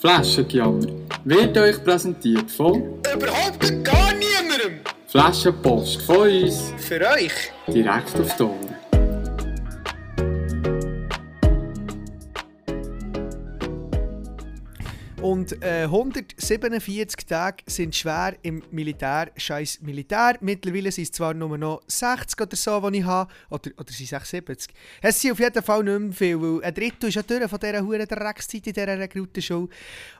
Flaschengejammer wird euch präsentiert von Überhaupt gar niemandem. Flaschenpost von uns Für euch. direkt auf die Und äh, 147 Tage sind schwer im Militär. Scheiß Militär. Mittlerweile sind es zwar nur noch 60 oder so, die ich habe. Oder, oder sind es 70. Es sind auf jeden Fall nicht mehr viel, weil ein Drittel ist ja durch von dieser Huren Dreckszeit in dieser Rekrutenshow.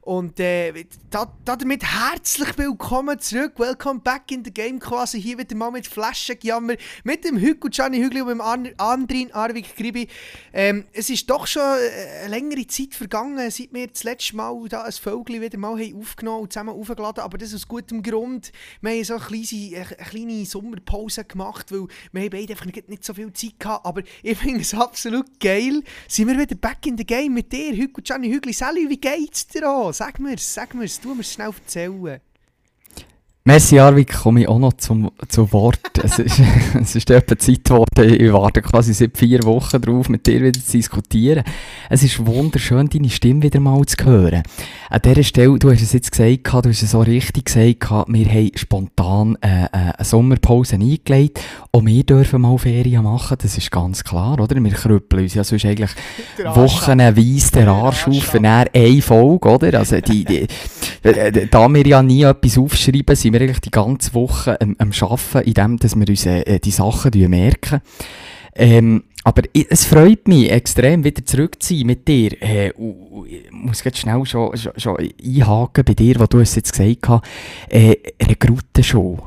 Und äh, da, damit herzlich willkommen zurück. Welcome back in the game quasi. Hier wieder mal mit Flaschengejammer. Mit dem Hügel Gianni Hügli und dem An Andrin Arvik Gribi. Ähm, es ist doch schon äh, eine längere Zeit vergangen, seit wir das letzte Mal da ein Vögel wieder mal haben aufgenommen und zusammen aufgeladen aber das aus gutem Grund. Wir haben so eine kleine, eine kleine Sommerpause gemacht, weil wir haben beide einfach nicht, nicht so viel Zeit gehabt, aber ich finde es absolut geil. Sind wir wieder back in the game mit dir, Hügel Gianni Hügli. Sally, wie geht's dir an? Sag mir's, sag mir's, tu mir's schnell erzählen. Messi Arvik komme ich auch noch zum, zu Wort. es, ist, es ist etwa Zeit geworden, ich warte quasi seit vier Wochen darauf, mit dir wieder zu diskutieren. Es ist wunderschön, deine Stimme wieder mal zu hören. An dieser Stelle, du hast es jetzt gesagt, du hast es so richtig gesagt, wir haben spontan äh, äh, eine Sommerpause eingelegt und wir dürfen mal Ferien machen, das ist ganz klar, oder? Wir krüppeln uns ja sonst eigentlich wochenweise der Arsch auf für eine Folge, oder? Also die, die, da wir ja nie etwas aufschreiben, sind wir eigentlich die ganze Woche am, am Arbeiten, indem dass wir uns äh, die Sachen merken. Ähm, aber es freut mich extrem, wieder zurück zu sein mit dir. Äh, ich muss jetzt schnell schon, schon, schon, einhaken bei dir, was du es jetzt gesagt hast. Äh, Rekrutenshow.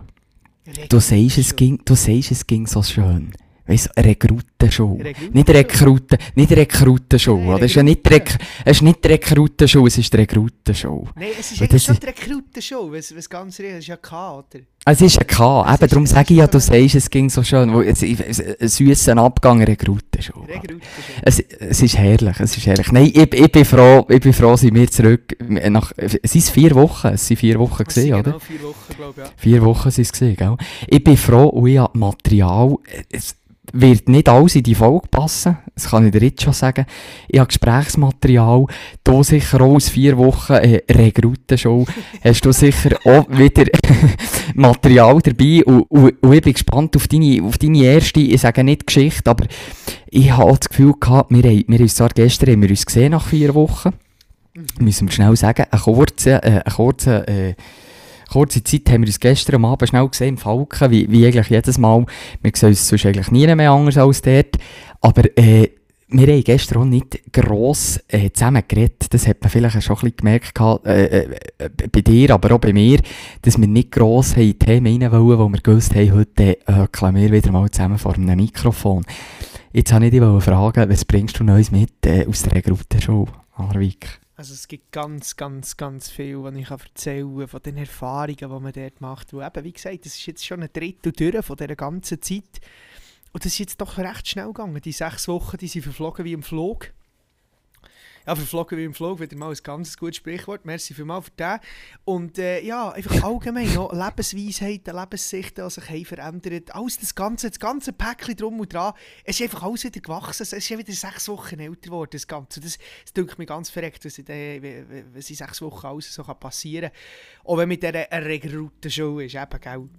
Du sagst, es ging, du sagst, es ging so schön. Du, Rekrutenshow. Rekruten nicht Rekruten, nicht Rekrutenshow. Nein, das ist ja nicht, Rek es ist nicht die Rekrutenshow, es ist Rekrutenshow. Nein, es ist eigentlich schon die Rekrutenshow, was, was ganz real ist ja K, oder? Es ist ein K, eben, darum sage ich ja, du sagst, es ging so schön, ein süßer Abgang, Rekrutenshow. Rekrutenshow. Es, es ist herrlich, es ist herrlich. Nein, ich, ich bin froh, ich bin froh, sind wir zurück, nach, es sind vier Wochen, es sind vier Wochen gesehen, oder? Genau, vier Wochen, glaube ich, ja. Vier Wochen sind es gesehen, gell? Ich bin froh, und ich habe Material, es, wird nicht alles in die Folge passen, das kann ich dir jetzt schon sagen. Ich habe Gesprächsmaterial, hier sicher auch aus vier Wochen äh, Rekrutenshow, hast du sicher auch wieder Material dabei und, und, und, ich bin gespannt auf deine, auf deine erste, ich sage nicht Geschichte, aber ich habe das Gefühl gehabt, wir, haben, wir haben uns zwar gestern haben wir uns gesehen nach vier Wochen, mhm. müssen wir schnell sagen, ein kurzer, äh, ein kurzer äh, kurze Zeit haben wir uns gestern Abend schnell gesehen im Falken, wie, wie eigentlich jedes Mal. Wir sehen uns sonst eigentlich nie mehr anders als dort. Aber äh, wir haben gestern auch nicht gross äh, zusammen geredet. Das hat man vielleicht schon ein bisschen gemerkt äh, äh, bei dir, aber auch bei mir, dass wir nicht gross in Themen rein wollen, wo wir gewusst haben, heute höckeln wir wieder mal zusammen vor einem Mikrofon. Jetzt wollte ich dich fragen, was bringst du Neues mit äh, aus der Gruppe-Show, Arvik? Also es gibt ganz, ganz, ganz viel, was ich erzählen kann von den Erfahrungen, die man dort macht. Weil eben, wie gesagt, das ist jetzt schon ein Drittel durch von dieser ganzen Zeit. Und das ist jetzt doch recht schnell gegangen. Die sechs Wochen, die sind verflogen wie im Flug. Ja, verflogen wie im Flug, wieder mal ein ganz gutes Sprichwort. Merci vielmals für das. Und äh, ja, einfach allgemein noch Lebensweisheiten, Lebenssichten, die sich haben verändert. Alles das Ganze, das ganze Päckchen drum und dran. Es ist einfach alles wieder gewachsen. Es ist ja wieder sechs Wochen älter geworden, das Ganze. Das, das denkt mir ganz verreckt, was in, äh, was in sechs Wochen alles so passieren kann. Auch wenn mit dieser Regroute-Show ist, eben, gell.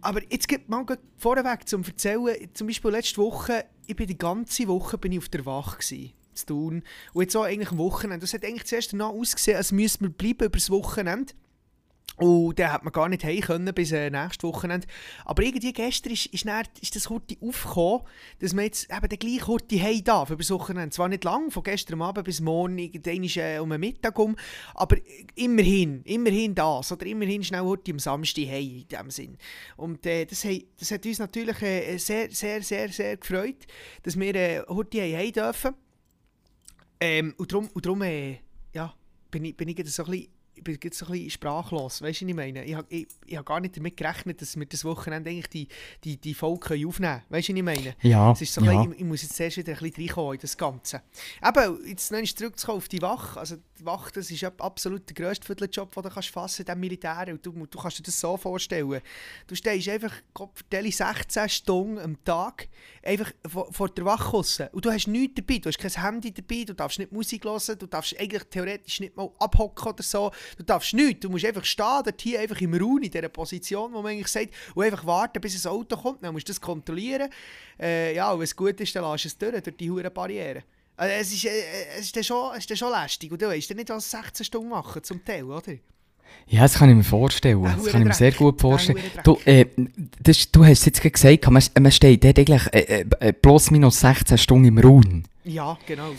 Aber jetzt gibt mal vorweg zum Erzählen, zum Beispiel letzte Woche, ich bin die ganze Woche bin ich auf der Wache gewesen zu tun. Und jetzt auch eigentlich am Wochenende. Das hat eigentlich zuerst danach ausgesehen, als müsste man bleiben über das Wochenende. Und dann hat man gar nicht heim können bis äh, nächstes Wochenende. Aber irgendwie gestern ist, ist, dann, ist das Horti aufgekommen, dass man jetzt eben den gleichen Horti heim darf über das Wochenende. Zwar nicht lang, von gestern Abend bis morgen, dann ist äh, um den Mittag um, aber immerhin, immerhin das. Oder immerhin schnell Horti am Samstag heim in dem Sinn. Und äh, das, hey, das hat uns natürlich äh, sehr, sehr, sehr, sehr gefreut, dass wir äh, Horti heim dürfen. Ähm, und darum, und darum äh, ja, bin, ich, bin ich so ein bisschen ich bin jetzt so ein bisschen sprachlos, weißt du, was ich meine? Ich habe ich, ich hab gar nicht damit gerechnet, dass wir das Wochenende eigentlich die, die, die Folge aufnehmen können, weißt du, was ich meine? Ja, Es ist so ja. bisschen, ich, ich muss jetzt erst wieder ein bisschen reinkommen in das Ganze. Eben, jetzt noch zurückzukommen auf die Wache. Also die Wache, das ist ab- absolut der grösste Vierteljob, den du kannst fassen diesem Militär. Und du, du kannst dir das so vorstellen. Du stehst einfach vertelle, 16 Stunden am Tag einfach vor, vor der Wache raus. Und du hast nichts dabei. Du hast kein Handy dabei, du darfst nicht Musik hören, du darfst eigentlich theoretisch nicht mal abhocken oder so. Du darfst nichts. Du musst einfach stehen, dort hier einfach im Raum, in dieser Position, wo man eigentlich sagt, und einfach warten, bis ein Auto kommt. Dann musst du das kontrollieren. Äh, ja, und wenn es gut ist, dann lässt du es durch, durch die hohen Barrieren. Also es, ist, äh, es, ist dann schon, es ist dann schon lästig. Und du weißt dann nicht, was 16 Stunden machen, zum Teil, oder? Ja, das kann ich mir vorstellen. Das kann ich mir sehr gut vorstellen. Du, äh, das, du hast es jetzt gesagt, man, man steht dort eigentlich äh, äh, plus minus 16 Stunden im Raum. Ja, genau.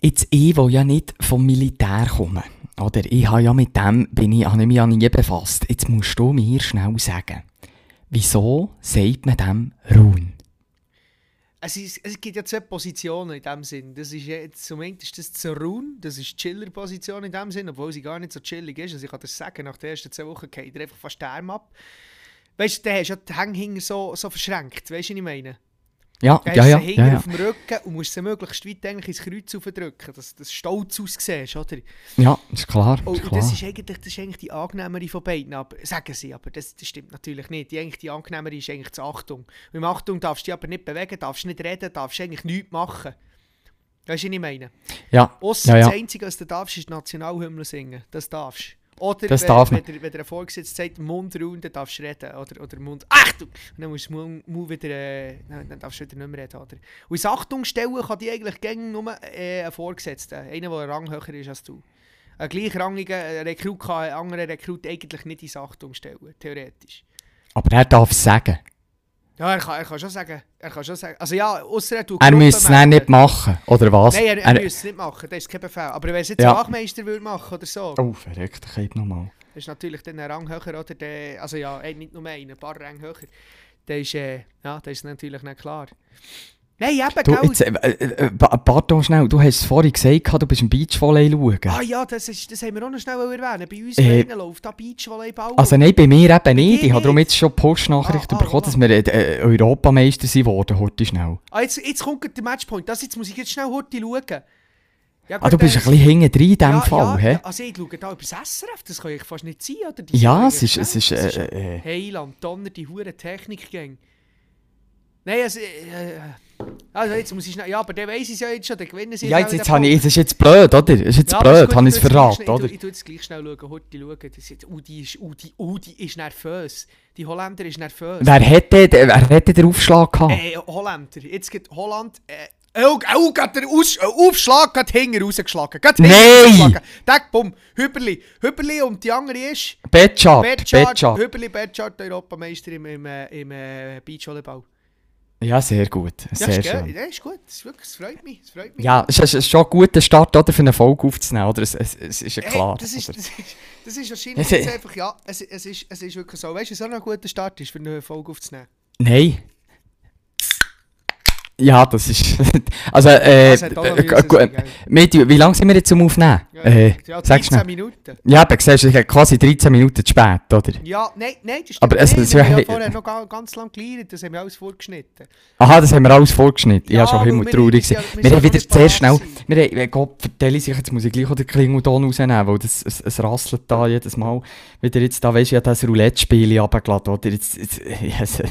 Jetzt ich, der ja nicht vom Militär komme, oder? Ich habe ja mit dem, bin ich, habe ich mich ja nie befasst. Jetzt musst du mir schnell sagen, wieso sagt man dem Raum? Es, ist, es gibt ja zwei Positionen in dem Sinn. Das ist jetzt, zum einen ist das die Rune, das ist die Chiller-Position in dem Sinn, obwohl sie gar nicht so chillig ist. Also ich kann das sagen, nach den ersten zwei Wochen geht er einfach fast der Arm ab. Weißt du, da hast ja die Hänge so, so verschränkt, weißt du, was ich meine? Ja, ja, ja, du ja, ja. auf dem Rücken und musst sie möglichst weit eigentlich ins Kreuz aufdrücken, dass du stolz aussiehst, oder? Ja, ist klar, Oh, ist klar. das ist, eigentlich, das ist eigentlich die angenehmere von beiden, aber, sagen sie, aber das, das stimmt natürlich nicht. Die, eigentlich die angenehmere ist eigentlich die Achtung. Und im Achtung darfst du dich aber nicht bewegen, darfst nicht reden, darfst eigentlich nichts machen. Weißt du, was ich meine? Ja, Ausser ja, ja. das Einzige, was du darfst, ist Nationalhymne singen. Das darfst Oder Das wenn, darf wenn, man. der, wenn der Vorgesetzte sagt, Mund raus, dann darfst du reden. Oder, oder Mund, Achtung! Und dann musst du Mund, Mund wieder, äh, dann, darfst du wieder nicht mehr reden. Oder? Und ins Achtung stellen kann die eigentlich gängig nur äh, ein Vorgesetzter. Einer, der einen Rang höher ist als du. Ein gleichrangiger Rekrut kann einen anderen Rekrut eigentlich nicht ins Achtung stellen, theoretisch. Aber er darf es sagen. Ja, er kann, er kann schon sagen, er kann schon sagen, also ja, ausser er tut Er müsste es dann nicht machen, oder was? Nein, er, er müsste es nicht machen, das ist kein Befehl. Aber wenn es jetzt Ja. Wachmeister würde machen oder so, Oh, verrückt, ich hätte nochmal. das ist natürlich dann ein Rang höher, oder? Der, also ja, nicht nur einen, ein paar Ränge höher. Der ist, äh, ja, das ist natürlich nicht klar. Nein, eben, Du, jetzt, äh, äh, äh, pardon schnell, du hast es vorhin gesagt, du bist im Beachvolley schauen. Ah ja, das, ist, das haben wir auch noch schnell erwähnen. Bei uns Äh, äh, läuft da Beachvolleyball. Also nein, bei mir eben nicht. Ich habe darum jetzt schon Post-Nachricht Ah, ah, bekommen, ah. dass wir äh, äh, Europameister sind worden, heute schnell. ah, jetzt, jetzt kommt der Matchpoint. Das jetzt muss ich jetzt schnell heute schauen. Ja, Ah, du bist äh, ein bisschen hinten drin in diesem ja, Fall, ja, also ich schaue da über das SRF, das kann ich fast nicht sein, oder? Die Ja, es ist, es ist, äh, äh, Heiland, Donner, die hure Technikgänge. Nein, also, äh, also jetzt muss ich schnell, ja, aber der weiß es ja jetzt schon, der gewinnen sie ja, auch jetzt, jetzt habe ich, das ist jetzt blöd, oder? Das ist jetzt Ja, blöd, habe ich es verraten, oder? Ich, ich tu jetzt gleich schnell schauen, heute schauen. Das ist jetzt, Udi, ist, Udi, Udi ist nervös. Die Holländer ist nervös. Wer hätte, wer hätte den Aufschlag gehabt? Äh, Holländer. Jetzt geht Holland. Äh, oh, oh, geht der Aus, äh, Aufschlag geht hinten rausgeschlagen. Hinten Nein! rausgeschlagen. Tag, bumm. Hüberli. Hüberli und die andere ist. Betschart, Betschart. Hüberli, Betschart, Europameister im, im, äh, im äh, Beachvolleyball. Ja, sehr gut, Ja, sehr ist, schön. ja, ist gut. Ist wirklich, das freut mich. Das freut mich. Ja, es ist, es ist schon ein guter Start, oder, für eine Folge aufzunehmen, oder? Es, es, es ist ja Hey, klar. das, ist, das, ist, das ist wahrscheinlich Es jetzt einfach, ja, es, es, ist, es ist wirklich so. Weißt du, was auch noch ein guter Start ist, für eine Folge aufzunehmen? Nein. Ja, das ist. Also, äh. Noch äh. Medi, wie lange sind wir jetzt zum Aufnehmen? Ja, äh, ja, sag 13 schnell. Minuten. Ja, aber siehst du, ich habe quasi 13 Minuten zu spät, oder? Ja, nein, nein, das stimmt Aber es- nicht. wir haben ja vorher noch ga- ganz lang gelernt, das haben wir alles vorgeschnitten. Aha, das haben wir alles vorgeschnitten. Ja, ich war schon immer traurig. sind ja- gewesen. wir haben ja wieder sehr schnell. Wir haben, Gott vertelle sich, jetzt muss ich gleich auch den Klingelton rausnehmen, weil das, es, es rasselt da jedes Mal. Wieder jetzt da, weisst du, ja, das Roulette-Spiel runtergeladen, oder? Jetzt, jetzt, ja, es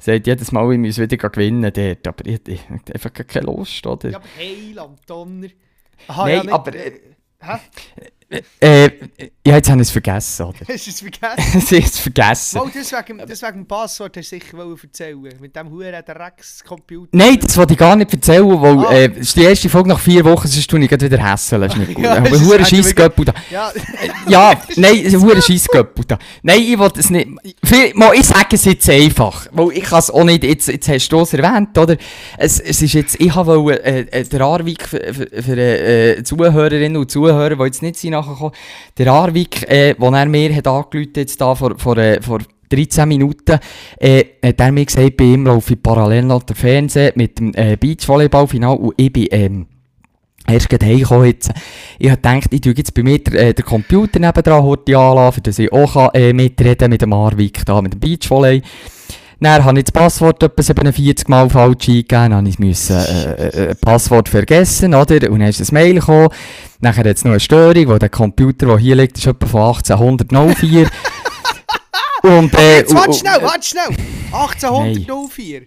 sagt jedes Mal, ich muss wieder gewinnen dort, aber ich, ich, habe einfach keine Lust, oder? Ja, aber Heiland, Donner. Aha, Nein, ja, aber, äh, Hä? Äh, ja, jetzt habe ich es vergessen, oder? Hast du es vergessen? Sie ist vergessen. Oh, das wegen, das wegen dem Passwort hast du sicher erzählen Mit dem Huren Rex-Computer. Nein, das wollte ich gar nicht erzählen, weil Ah. äh, es ist die erste Folge nach vier Wochen, sonst tue ich wieder hässeln. Das ist nicht gut. Ja, Aber das ist hure eigentlich Scheissgöppel da. Ja, Ja, nein, es ist ein hure Scheissgöppel da. Nein, ich wollte es nicht. Mal, ich sage es jetzt einfach, weil ich kann es auch nicht, jetzt, jetzt hast du es erwähnt, oder? Es, es ist jetzt, ich habe äh, der Arvik für, für, für äh, Zuhörerinnen und Zuhörer, die jetzt nicht sind nachgekommen, der Arvik, äh, wo er mir hat angerufen jetzt da vor, vor, äh, vor 13 Minuten, äh, hat er mir gesagt, bei ihm laufe ich parallel noch der Fernsehen mit dem äh, Beachvolleyballfinal und ich bin, ähm, Erst gerade heimgekommen jetzt. Ich hab gedacht, ich tue jetzt bei mir den, äh, den Computer nebendran heute anlassen, dass ich auch kann, äh, mitreden mit dem Marvik da, mit dem Beachvolley. Dann habe ich das Passwort etwa 47 Mal falsch eingegeben, dann musste ich äh, äh, Passwort vergessen, oder? Und dann ist ein Mail gekommen. Nachher hat es noch eine Störung, wo der Computer, der hier liegt, ist etwa von 1804. Und, äh, Jetzt warte schnell, warte schnell! 1804!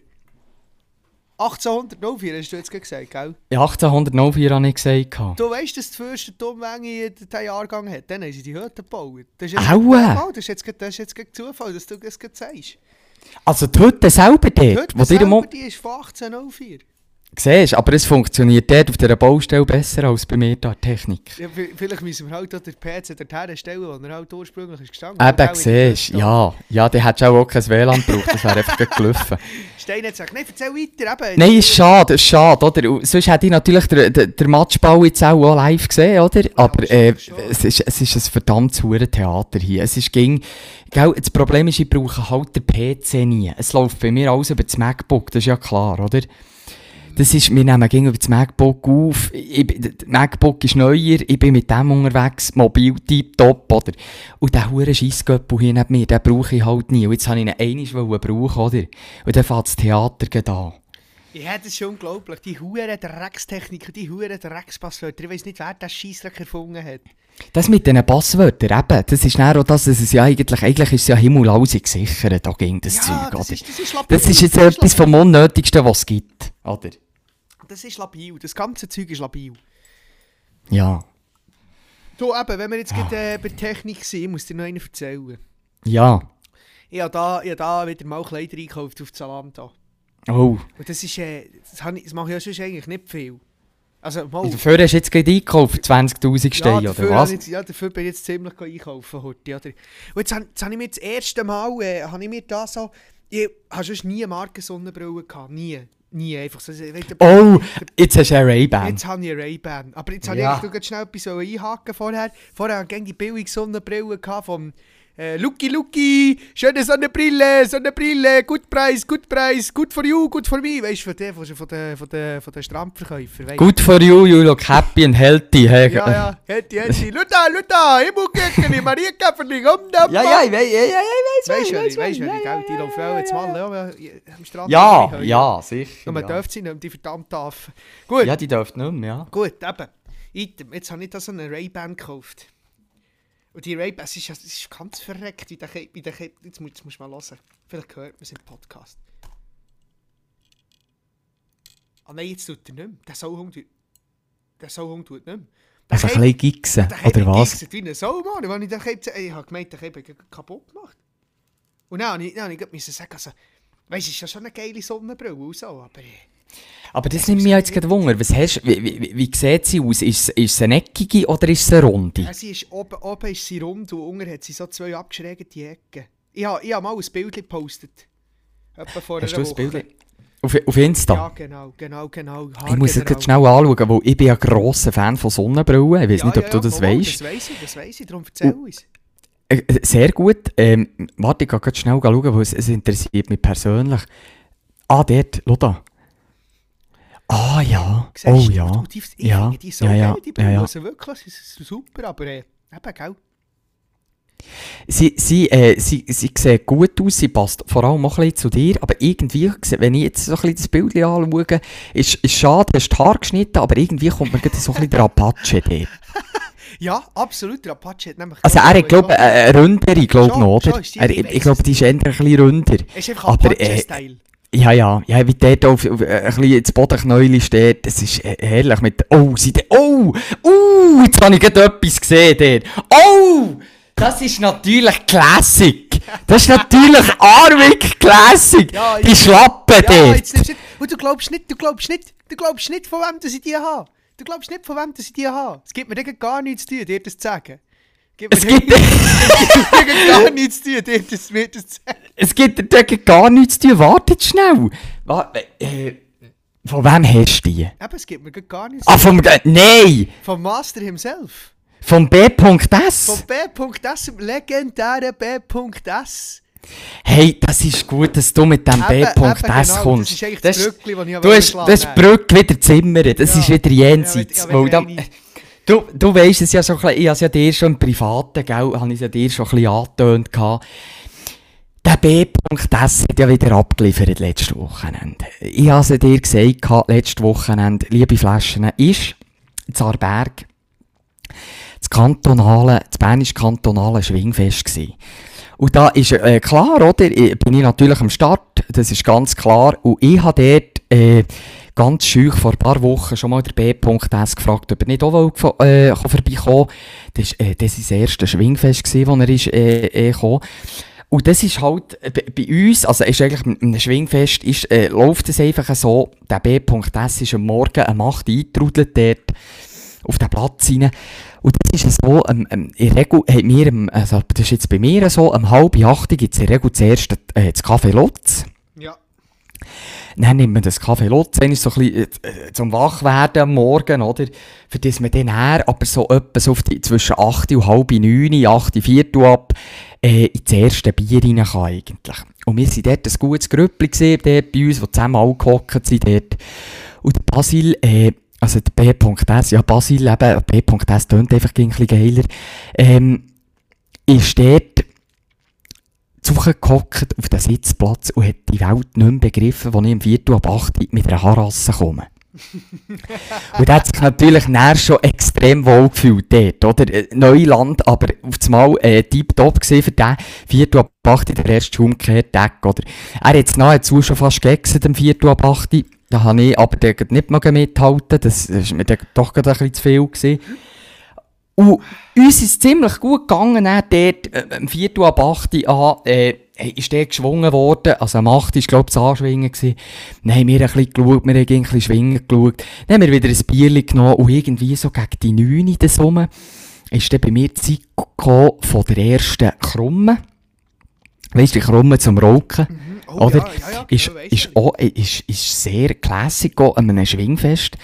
1804 hast du jetzt gesagt, gell? Ja, 1804 habe ich gesagt. Du weißt, dass die Fürsten Domwänge diesen Jahrgang hat. Dann haben sie die Hütte gebaut. Das ist jetzt Aua. Mal, Das ist jetzt, gerade- das ist jetzt gerade Zufall, dass du das gerade sagst. Also die Hütte selber Die dort, Hütte wo dir selber, die ist von 1804. Siehst aber es funktioniert dort auf dieser Baustelle besser als bei mir da, Technik. Ja, vi- vielleicht müssen wir halt auch den PC dorthin stellen, wo er halt ursprünglich ist gestanden. Eben, siehst ja. Ja, der hättest auch, auch kein WLAN gebraucht, das wäre einfach gelaufen. Stein hat gesagt, nein, erzähl weiter. Eben. Nein, ist schade, ist schade, oder? Sonst hätte ich natürlich den, den, den Matchball jetzt auch, auch live gesehen, oder? Aber äh, es, ist, es ist ein verdammt hure Theater hier. Es ist ging, gell, das Problem ist, ich brauche halt den PC nie. Es läuft bei mir alles über das MacBook, das ist ja klar, oder? Das ist, wir nehmen gegen über das MacBook auf. Ich, das MacBook ist neuer, ich bin mit dem unterwegs, mobil tipptopp, oder? Und der hure Scheissgöppel hier neben mir, den brauche ich halt nie. Und jetzt habe ich ihn einmal brauchen, oder? Und dann fängt das Theater an. Ja, das ist schon unglaublich. Die Huren Dreckstechniker, die Huren Dreckspasswörter. Ich weiß nicht, wer das Scheissdreck erfunden hat. Das mit diesen Passwörtern, eben, das ist dann auch das, dass es ja eigentlich, eigentlich ist es ja himmelausig gesichert, da ging das Zeug, oder? das ist, das ist labil. das ist jetzt das etwas vom Unnötigsten, was es gibt, oder? Das ist labil. Das ganze Zeug ist labil. Ja. Du, eben, wenn wir jetzt gerade äh, bei Technik sind, ich muss dir noch einen erzählen. Ja. Ich habe da, ich hab da wieder mal Kleider eingekauft auf Zalando. Oh. Und das ist, äh, das, ich, das mache ich ja sonst eigentlich nicht viel. Also, mal... Dafür hast du jetzt gerade eingekauft, 20'000 Steine, oder was? jetzt- ja, dafür bin ich jetzt ziemlich einkaufen heute, oder? Und jetzt, jetzt habe ich mir das erste Mal, äh, habe ich mir da so, ich habe sonst nie eine Markensonnenbrille gehabt, nie, nie, einfach so, Oh, jetzt hast du eine Ray-Ban. Jetzt habe ich eine Ray-Ban. Aber jetzt habe Ja. ich schnell etwas einhaken vorher. Vorher hatte ich die billige Sonnenbrille vom äh, Lucky Lucky, schöne Sonnenbrille, Sonnenbrille, gut Preis, gut Preis, good for you, good for me. Weißt du, von den von, der, von der, von der Strandverkäufer. Good for you, you look happy and healthy. Hey. Ja, ja, hätte, hätte. Luta, Luta, Himmelkirchen, Maria Käferling, um da. Ja, ja, ich weiß, ja, ja, ich weiß, weißt du, weißt du, ja, die laufen auch jetzt mal am Strand. Ja, ja, sicher. Und man ja. darf sie nicht, die verdammte Affen. Gut. ja, die dürfen nicht mehr, ja. Gut, eben. Item. Jetzt habe ich da so eine Ray-Ban gekauft. Und die Ray-Ban, es ist, es ist ganz verreckt, wie der, Ke- wie der Ke- jetzt, jetzt musst du mal hören. Vielleicht hört man es im Podcast. Ah nein, jetzt tut er nicht mehr. Der Sauhund tut... Der Sauhund tut nicht mehr. Der Also ein bisschen gixen, oder was? geigselt wie ein Sau, Mann. Wenn ich, den Ke- ich habe gemeint, der Ke- kaputt gemacht. Und dann, habe ich- dann habe ich sagen, also... Weißt du, es ist ja schon eine geile Sonnenbrille und so, aber... Aber das nimmt mich jetzt gerade Wunder. Was hast, wie, wie, wie sieht sie aus? Ist, ist sie eine eckige oder ist sie eine runde? Ja, sie ist oben, oben ist sie rund und unten hat sie so zwei abgeschrägte Ecken. Ich habe ich mal ein Bild gepostet. Etwa vor Hast du ein. Bild? Auf, auf Insta? Ja, genau, genau, genau. ich muss es gerade schnell anschauen, weil ich bin ein grosser Fan von Sonnenbrillen. Ich weiß Ja, nicht, ob ja, du das voll, weißt. Das weiss ich, das weiss ich, darum erzähl uns. Äh, äh, Sehr gut. Ähm, warte, ich gehe schnell schauen, weil es, es interessiert mich persönlich. Ah, dort, schau da. Ah ja, Siehst oh ja. du, Die, ich Ja, die so ja, ja, geil, die Brille. ja, ja. Also wirklich, sie ist super, aber äh, eben, gell? Sie, sie, äh, sie, sie sieht gut aus, sie passt vor allem auch ein bisschen zu dir, aber irgendwie, wenn ich jetzt so ein bisschen das Bild anschaue, ist, ist schade, du hast die Haare geschnitten, aber irgendwie kommt mir so ein bisschen der Apache dort. Ja, absolut, der Apache hat nämlich... Also er hat, glaube ich, eine ründere, glaube Schon, noch, oder? die- Er, ich ich ich glaube, es die ist eher ein bisschen ründer. Es ist einfach aber, äh, Apache-Style. Ja, ja, ja, wie dort auf, auf, äh, ein bisschen ins Bodenknäuel steht, das ist äh, herrlich mit, oh, sie, oh, uh, jetzt habe ich gerade etwas gesehen dort. Oh, das ist natürlich Classic. Das ist natürlich Arvik Classic. Ja, die Schlappe Ja, dort. jetzt nimmst du. Und du glaubst nicht, du glaubst nicht, du glaubst nicht, von wem dass ich die habe. Du glaubst nicht, von wem dass ich die habe. Es gibt mir gar nichts zu tun, dir das zu sagen. Gibt Es gibt, gar nichts zu tun, dir das, das zu sagen. es gibt dagegen gar nichts zu tun. Wartet schnell. Wa- äh, von wem hast du die? Eben, es gibt mir gar nichts Ah, vom, äh, nein, Vom Master himself. vom B.S. Vom B.S. dem legendären B.S. Hey, das ist gut, dass du mit dem Eben, B-Punkt eben, S genau, kommst. Das ist eigentlich Das das, ist- Brückli, das ich Du hast, die schlagen. Brücke wieder zimmern, das Ja. ist wieder jenseits. Ja, da, eine. Du, du weisst es ja so ein bisschen, ich habe es ja dir schon im Privaten, gell, habe ich ja dir schon ein bisschen angetönt gehabt. Der B-Punkt S hat ja wieder abgeliefert letztes Wochenende. Ich habe es dir gesagt, letztes Wochenende, liebe Flaschen, ist Zarberg das kantonale, das bernisch-kantonale Schwingfest gewesen. Und da ist äh, klar, oder? Bin ich natürlich am Start, das ist ganz klar. Und ich habe dort äh, ganz schüch vor ein paar Wochen schon mal der B.S gefragt, ob er nicht auch äh, kann vorbeikommen Das war äh, das das erste Schwingfest, gewesen, wo er ist, äh, äh, gekommen Und das ist halt äh, bei, uns, also ist eigentlich einem Schwingfest, ist, äh, läuft es einfach so, der B.S ist am Morgen um 8 Uhr eingetrudelt dort auf den Platz rein. Und das ist so, ähm, ähm, in Regel haben wir, also das ist jetzt bei mir so, um halb acht gibt es in Regel zuerst äh, das Kaffee Lutz. Dann nimmt man das Kaffee Lutz, ist so ein bisschen äh, zum Wachwerden am Morgen, oder? Für das man dann her, aber so etwa so auf die, zwischen 8 und halb 9, 8, Viertel ab, äh, ins erste Bier rein kann eigentlich. Und wir waren dort ein gutes Grüppli gesehen, dort bei uns, die zusammen alle gehockt sind dort. Und Basil, äh, also der B.S, ja Basil eben, B.S tönt einfach ein bisschen geiler, ähm, ist dort zugehockt auf den Sitzplatz und hat die Welt nicht mehr begriffen, als ich im Viertel ab 8 Uhr mit einer Harasse komme. und er hat sich natürlich näher schon extrem wohl gefühlt dort, oder? Äh, Neuland, aber auf das Mal äh, tiptop gesehen für den Viertel ab 8 Uhr, der erste Umkehrtag, oder? Er hat jetzt nahezu schon fast gegessen, am Viertel ab 8 Uhr. Da habe ich aber nicht mehr mithalten, das ist mir doch gerade ein bisschen zu viel gewesen. Und uns ist ziemlich gut gegangen, dann dort, äh, am Viertel ab 8 Uhr an, äh, ist der geschwungen worden, also am 8 Uhr war, glaube ich, das Anschwingen gewesen. Dann haben wir ein bisschen geschaut, wir haben ein bisschen schwingen geschaut. Dann haben wir wieder ein Bierchen genommen und irgendwie so gegen die 9 Uhr das rum, ist dann bei mir die Zeit gekommen von der ersten Krumme. Weißt du, die Krumme zum Rauchen. Oh, Oder? ja, ja, ja, ist, ist, auch, ist, ist sehr classic an einem Schwingfest.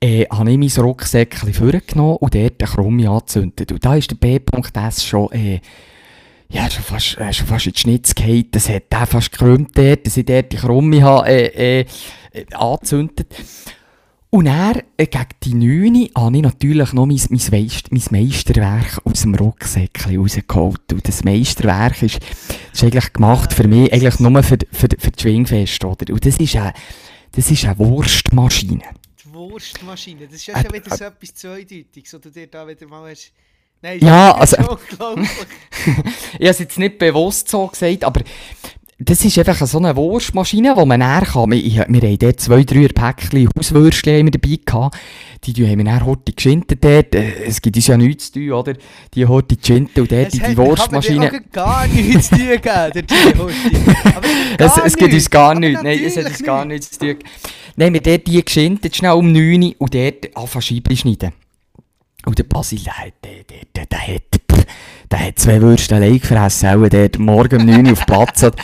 Äh, habe ich mein Rucksäckchen vorgenommen und dort eine Krumme angezündet. Und da ist der B.S schon, äh, ja, schon fast, äh, schon fast in die Schnitz gefallen. Das hat der fast gekrümmt dort, dass ich dort die Krumme habe, äh, äh, angezündet. Und dann, äh, gegen die 9 Uhr, habe ich natürlich noch mein, mein, Weist, mein Meisterwerk aus dem Rucksäckchen rausgeholt. Und das Meisterwerk ist, ist eigentlich gemacht für mich, eigentlich nur für, für, für die Schwingfest, oder? Und das ist eine, das ist eine Wurstmaschine. Wurstmaschine, das ist ja schon wieder so etwas Zweideutiges, oder dir da wieder mal hast... Nein, Ja, das ist also- unglaublich. Ich habe es jetzt nicht bewusst so gesagt, aber das ist einfach so eine Wurstmaschine, die man näher kann. Wir, wir haben dort zwei, drei Päckchen Hauswürstchen haben wir dabei gehabt. Die die haben wir dann heute geschintet dort. Äh, Es gibt uns ja nichts zu tun, oder? Die heute geschintet und dort Es die, hat- die Wurstmaschine. dir auch gar nichts zu tun geben, der. Aber Es, es gibt uns gar nichts. Nein, es hat uns gar nicht. nichts zu tun. Nein, wir haben dort die geschintet, schnell um 9 Uhr und dort anfangen Scheiben schneiden. Und der Basil, der hat, der, der, der, der hat, der hat zwei Würste allein gefressen, auch dort morgen um 9 Uhr auf Platz. Und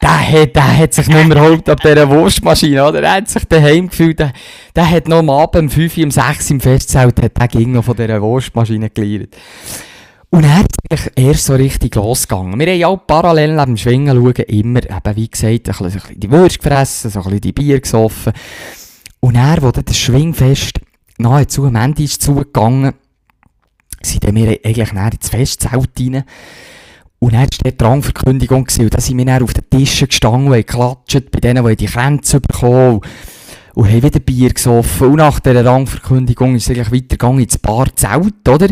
Der hat, der hat sich nicht mehr geholt ab dieser Wurstmaschine, oder? Er hat sich daheim gefühlt, der, der hat noch am Abend um 5 Uhr, um 6 Uhr im Festzelt, hat der ging noch von dieser Wurstmaschine gelernt. Und er ist erst so richtig losgegangen. Wir haben ja auch parallel neben dem Schwingen schauen, immer, eben, wie gesagt, ein bisschen, die Würste gefressen, so ein bisschen die Bier gesoffen. Und er, wo das Schwingfest nahezu am Ende ist zugegangen, sind dann wir eigentlich näher ins Festzelt rein. Und dann war dort die Rangverkündigung und da sind wir dann auf den Tischen gestanden und geklatscht, bei denen, die die Kränze bekommen und, haben wieder Bier gesoffen. Und nach dieser Rangverkündigung ist es eigentlich weitergegangen ins Bar Zelt, oder?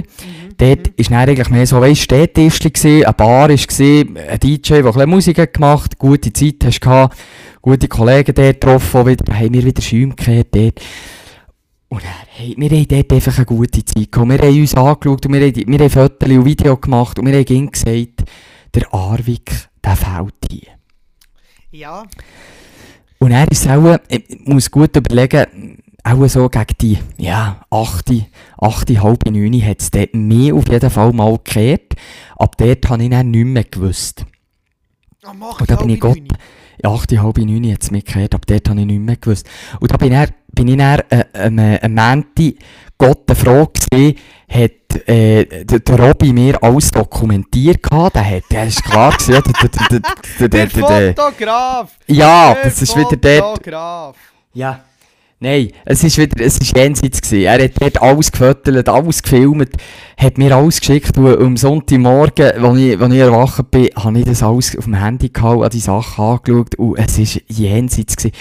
Dort ist dann eigentlich mehr so, weisst, Städtischli gewesen, ein Bar gewesen, ein DJ, der ein Musik hat gemacht, gute Zeit hast gehabt, gute Kollegen dort getroffen, wieder, haben wir wieder Schäume gekehrt dort. Und dann, hey, wir haben dort einfach eine gute Zeit gehabt. Wir haben uns angeschaut und wir haben, wir haben Fotos und Videos gemacht und wir haben ihm gesagt, der Arvik, der fällt hier. Ja. Und er ist auch, äh, ich muss gut überlegen, auch so gegen die, ja, 8, 8, halbe 9 hat es dort mehr auf jeden Fall mal gekehrt. Ab dort habe ich dann nicht mehr gewusst. Am 8, und da bin ich Gott, 9. 8, halb 9 hat es mich gehört, aber dort habe ich nicht mehr gewusst. Und da bin, er, bin ich dann äh, am äh, am Montag Gott eine Frage gesehen, hat äh, der, der Robby mir alles dokumentiert gehabt, der hat, der ist klar gewesen, ja, der, der, der, der, der, Der der, der, Fotograf! ja, Der das ist wieder dort, Fotograf! ja. Nein, es ist wieder, es ist jenseits gewesen. Er hat dort alles gefotogt, alles gefilmt, hat mir alles geschickt und am Sonntagmorgen, als ich, ich erwacht bin, habe ich das alles auf dem Handy gehabt, an die Sachen angeschaut und es ist jenseits gewesen.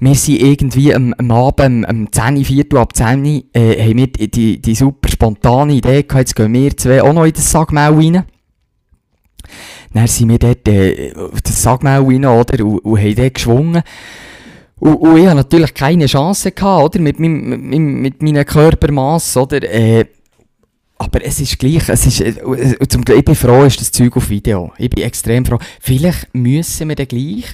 Wir sind irgendwie am, am Abend, am 10, Viertel ab 10, äh, haben wir die, die, die super spontane Idee gehabt, jetzt gehen wir zwei auch noch in das Sagmau rein. Dann sind wir dort äh, auf das Sagmau rein, oder, und, und haben dort geschwungen. Und, und ich hatte natürlich keine Chance, gehabt, oder? Mit, meinem, mit, mit meinem Körpermass, oder? Äh, aber es ist gleich, es ist, äh, zum, ich bin froh, ist das Zeug auf Video. Ich bin extrem froh. Vielleicht müssen wir dann gleich,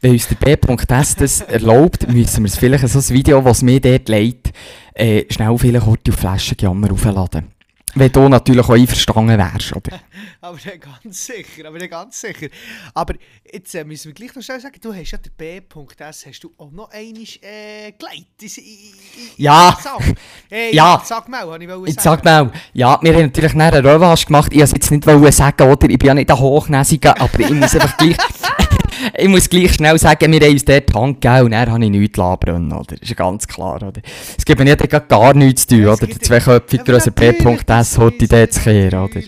wenn uns der B.S das erlaubt, müssen wir es vielleicht so ein Video, was mir dort leitet, äh, schnell vielleicht heute auf Flaschenjammer aufladen. Wenn du natürlich auch einverstanden wärst, oder? Aber dann ganz sicher, aber dann ganz sicher. Aber jetzt äh, müssen wir gleich noch schnell sagen, du hast ja den B.S, hast du auch noch einmal äh, geleitet? Ja. Sachen. Hey, Ja. Sag mal, habe ich wollen sagen. sag mal, ja, wir haben natürlich nachher eine Revanche gemacht. Ich wollte jetzt nicht sagen, oder? Ich bin ja nicht der Hochnäsige, aber ich muss einfach gleich, ich muss gleich schnell sagen, wir haben uns dort die Hand gegeben und dann habe ich nichts brennen oder? Das ist ja ganz klar, oder? Es gibt mir nicht gerade gar nichts zu tun, Ja, oder? Der zweiköpfige grösser gibt's heute dort zu kehren, oder?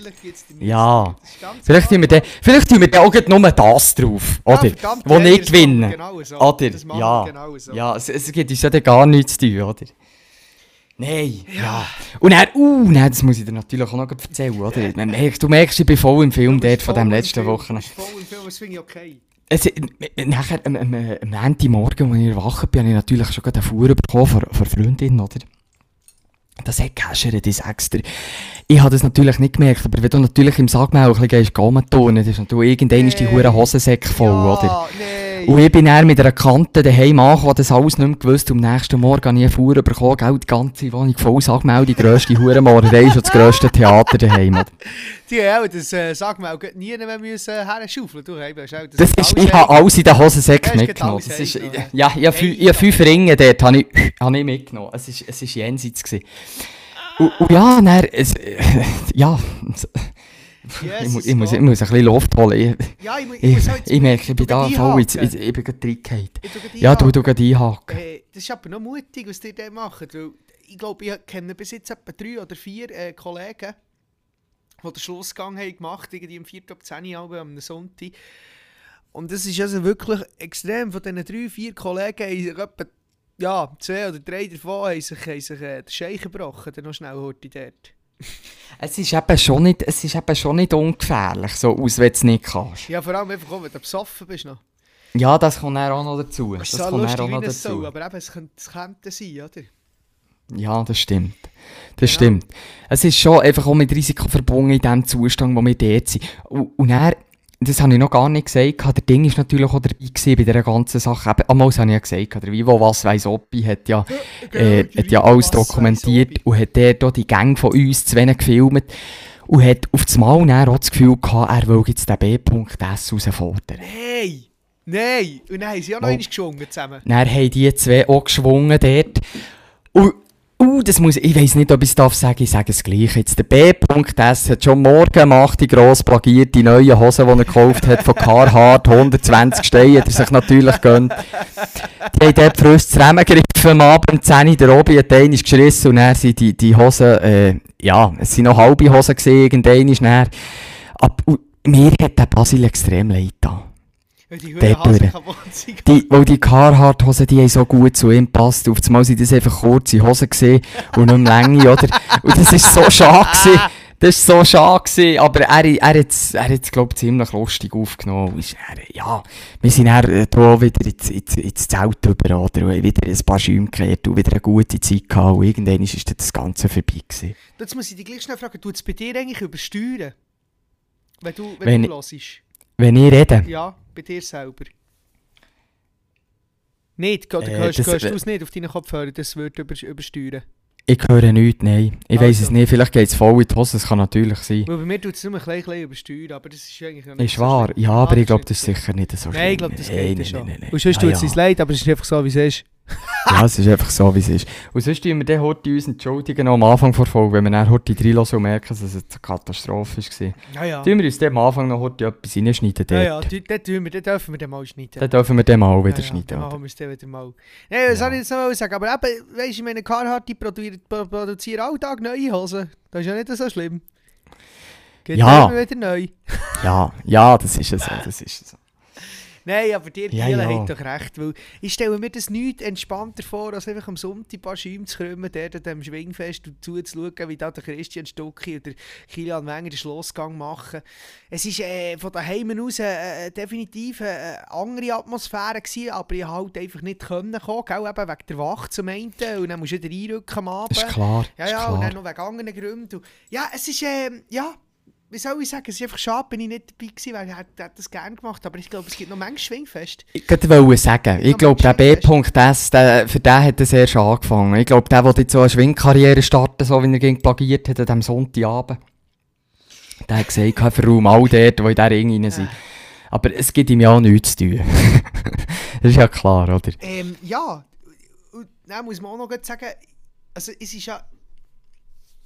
Ja. Vielleicht tun wir dann, vielleicht tun wir dann auch nur das drauf, Ja, oder? verdammt, Wo ja, nicht gewinnen. genau so. Oder? Ja. genau so. Ja, es, es gibt uns ja dann gar nichts zu tun, oder? Nein, ja. Und dann, uh, nein, das muss ich dir natürlich auch noch erzählen, oder? Du merkst, ich bin voll im Film dort von dem letzten Wochenende. Du bist voll im Film, das finde ich okay. Es, äh, nachher, am, am, am Montagmorgen, als ich erwacht bin, habe ich natürlich schon eine Fuhr bekommen von, von einer Freundin, oder? Das hat gehäschert, ich sag's dir. Ich habe das natürlich nicht gemerkt, aber wenn du natürlich im Sagmau ein bisschen gehst, turnen, dann ist natürlich irgendwann ist die Hey. hure Hosensäcke voll, ja, oder? Nein. Und ich bin dann mit einer Kante daheim angekommen, das alles nicht mehr gewusst. Am nächsten Morgen habe ich eine Fuhr bekommen, gell, die ganze Wohnung voll Sagmau, die grösste Hurenmorderei ist das grösste Theater daheim. Die haben auch das, äh, sag mal, auch nie mehr müssen herschaufeln. Auch das, Das ist, ich habe alles in den Hosensäcken Ja, mitgenommen. Das ist, ja, ich habe fü- ich habe fünf Ringe dort habe ich, habe ich mitgenommen. Es ist, es ist jenseits gewesen. Und, und ja, dann, es, ja, ich, muss, ich, muss, ich muss ein bisschen Luft holen. Ich, Ja, ich, mu- ich, ich, muss jetzt- ich merke, ich bin da voll, jetzt, ich, bin gerade reingehauen. Ja, du, du gehst einhaken. Äh, das ist aber noch mutig, was die da machen. Weil ich glaube, ich kenne bis jetzt etwa drei oder vier äh, Kollegen, die den Schlussgang haben gemacht irgendwie am 4. ab 10 Uhr am Sonntag. Und das ist also wirklich extrem. Von diesen drei, vier Kollegen haben etwa, ja, zwei oder drei davon haben sich, haben sich äh, den Scheich gebrochen, dann noch schnell heute dort. Es ist eben schon nicht, es ist eben schon nicht ungefährlich, so aus, wenn du es nicht kannst. Ja, vor allem einfach auch, wenn du besoffen bist noch. Ja, das kommt dann auch noch dazu. Das Das ist so kommt lustig, auch noch es dazu. soll, aber eben, es könnte, es könnte sein, oder? Ja, das stimmt. Das Genau. stimmt. Es ist schon einfach auch mit Risiko verbunden in dem Zustand, wo wir dort sind. Und, und dann, das habe ich noch gar nicht gesagt, der Ding ist natürlich auch dabei gewesen bei dieser ganzen Sache. Eben, einmal habe ich ja gesagt, der Vivo Was weiss Oppi hat ja, äh, hat ja alles dokumentiert und hat dort auch die Gang von uns zu wenig gefilmt. Und hat auf das Mal dann auch das Gefühl gehabt, er will jetzt den B.S herausfordern. Nein! Nein! Und dann haben sie auch noch Oh. einmal geschwungen zusammen. Dann haben die zwei auch geschwungen dort. Und, uh, das muss, ich weiss nicht, ob ich es darf sagen, ich sage es gleich jetzt. Der B.S. hat schon morgen 8 Uhr gross plagiert, die neuen Hosen, die er gekauft hat von Carhartt, 120 Steine, hat er sich natürlich gönnt. Die haben dort uns zusammengegriffen am Abend, um 10 Uhr, der Obi hat einmal geschissen und dann sind die, die Hosen, äh, ja, es sind noch halbe Hosen gesehen, irgendwann ist dann. Aber mir hat der Basil extrem leid getan. Weil die sind. Die, weil die Carhartt-Hosen, die haben so gut zu ihm gepasst. Auf einmal sind das einfach kurze Hosen gesehen und nicht Länge, oder? Und das ist so schade gewesen. Das war so schade gewesen. Aber er, er hat es, er hat's, glaub ich, ziemlich lustig aufgenommen. Ist dann, ja, wir sind dann äh, da wieder ins, ins, ins Zelt rüber, oder? Und wieder ein paar Schäume gekehrt und wieder eine gute Zeit gehabt. Und irgendwann ist das Ganze vorbei gewesen. Jetzt muss ich dich gleich schnell fragen, tut es bei dir eigentlich übersteuern? Wenn du, wenn, Wenn du hörst? Wenn ich rede, Ja, bei dir selber. Nicht, oder Äh, hörst, das- hörst du es nicht auf deinen Kopfhörer, das würde über, übersteuern? Ich höre nichts, nein. Ich weiß Also. es nicht, vielleicht geht es voll in die Hose, das kann natürlich sein. Weil bei mir tut es nur ein klein, klein übersteuern, aber das ist eigentlich noch nicht Ist so wahr, schlimm. ja, aber ich das glaube, das ist nicht sicher nicht so schlimm. Nein, ich glaube, das geht Nein, ja schon. nein, nein, nein. Und sonst Ah, tut es ja. uns leid, aber es ist einfach so, wie es ist. Ja, es ist einfach so, wie es ist. Und sonst tun wir dann heute uns entschuldigen, noch am Anfang der Folge, wenn wir dann heute reinhören und merken, dass es eine Katastrophe war. Ja, ja. Tun wir uns dann am Anfang noch heute etwas reinschneiden. Ja, dort. ja, tun wir, dort dürfen wir dann mal schneiden. Dann dürfen wir den mal wieder ja, ja, schneiden. Dann machen wir es dann wieder mal. Nein, was Ja. soll ich jetzt noch sagen? Aber eben, weißt du, ich meine, Carhartt, die produzieren, pro- produzieren alltag neue Hosen. Das ist ja nicht so schlimm. Geht Ja. immer wieder neu. Ja, ja, das ist es so, das ist es so. Nein, aber dir Ja, Gielen ja. hat doch recht. Weil ich stelle mir das nichts entspannter vor, als einfach am Sonntag ein paar Schäume zu krümmen, der dem Schwingfest und zuzuschauen, wie da der Christian Stucki oder Kilian Wenger den Schlussgang machen. Es war äh, von daheim aus äh, äh, definitiv eine andere Atmosphäre, gewesen, aber ich halt einfach nicht können kommen, gell? Eben wegen der Wacht zum einen und dann musst du wieder einrücken am Abend. Ist klar, Ja, ist ja, klar. und dann noch wegen anderen Gründen. Ja, es ist, ähm, ja, wie soll ich sagen, es ist einfach schade, bin ich nicht dabei gewesen, weil ich hätte das gerne gemacht, aber ich glaube, es gibt noch manchmal Schwingfest. Ich wollte sagen, ich Ja, glaube, der B.S, der, für den hat es erst angefangen. Ich glaube, der will jetzt so eine Schwingkarriere starten, so wie er gegen plagiert hat an diesem Sonntagabend. Der hat gesagt, ich verraum all dort, wo in dieser Ring rein sind. Aber es gibt ihm ja auch nichts zu tun. das ist ja klar, oder? Ähm, ja, und dann muss man auch noch sagen, also es ist ja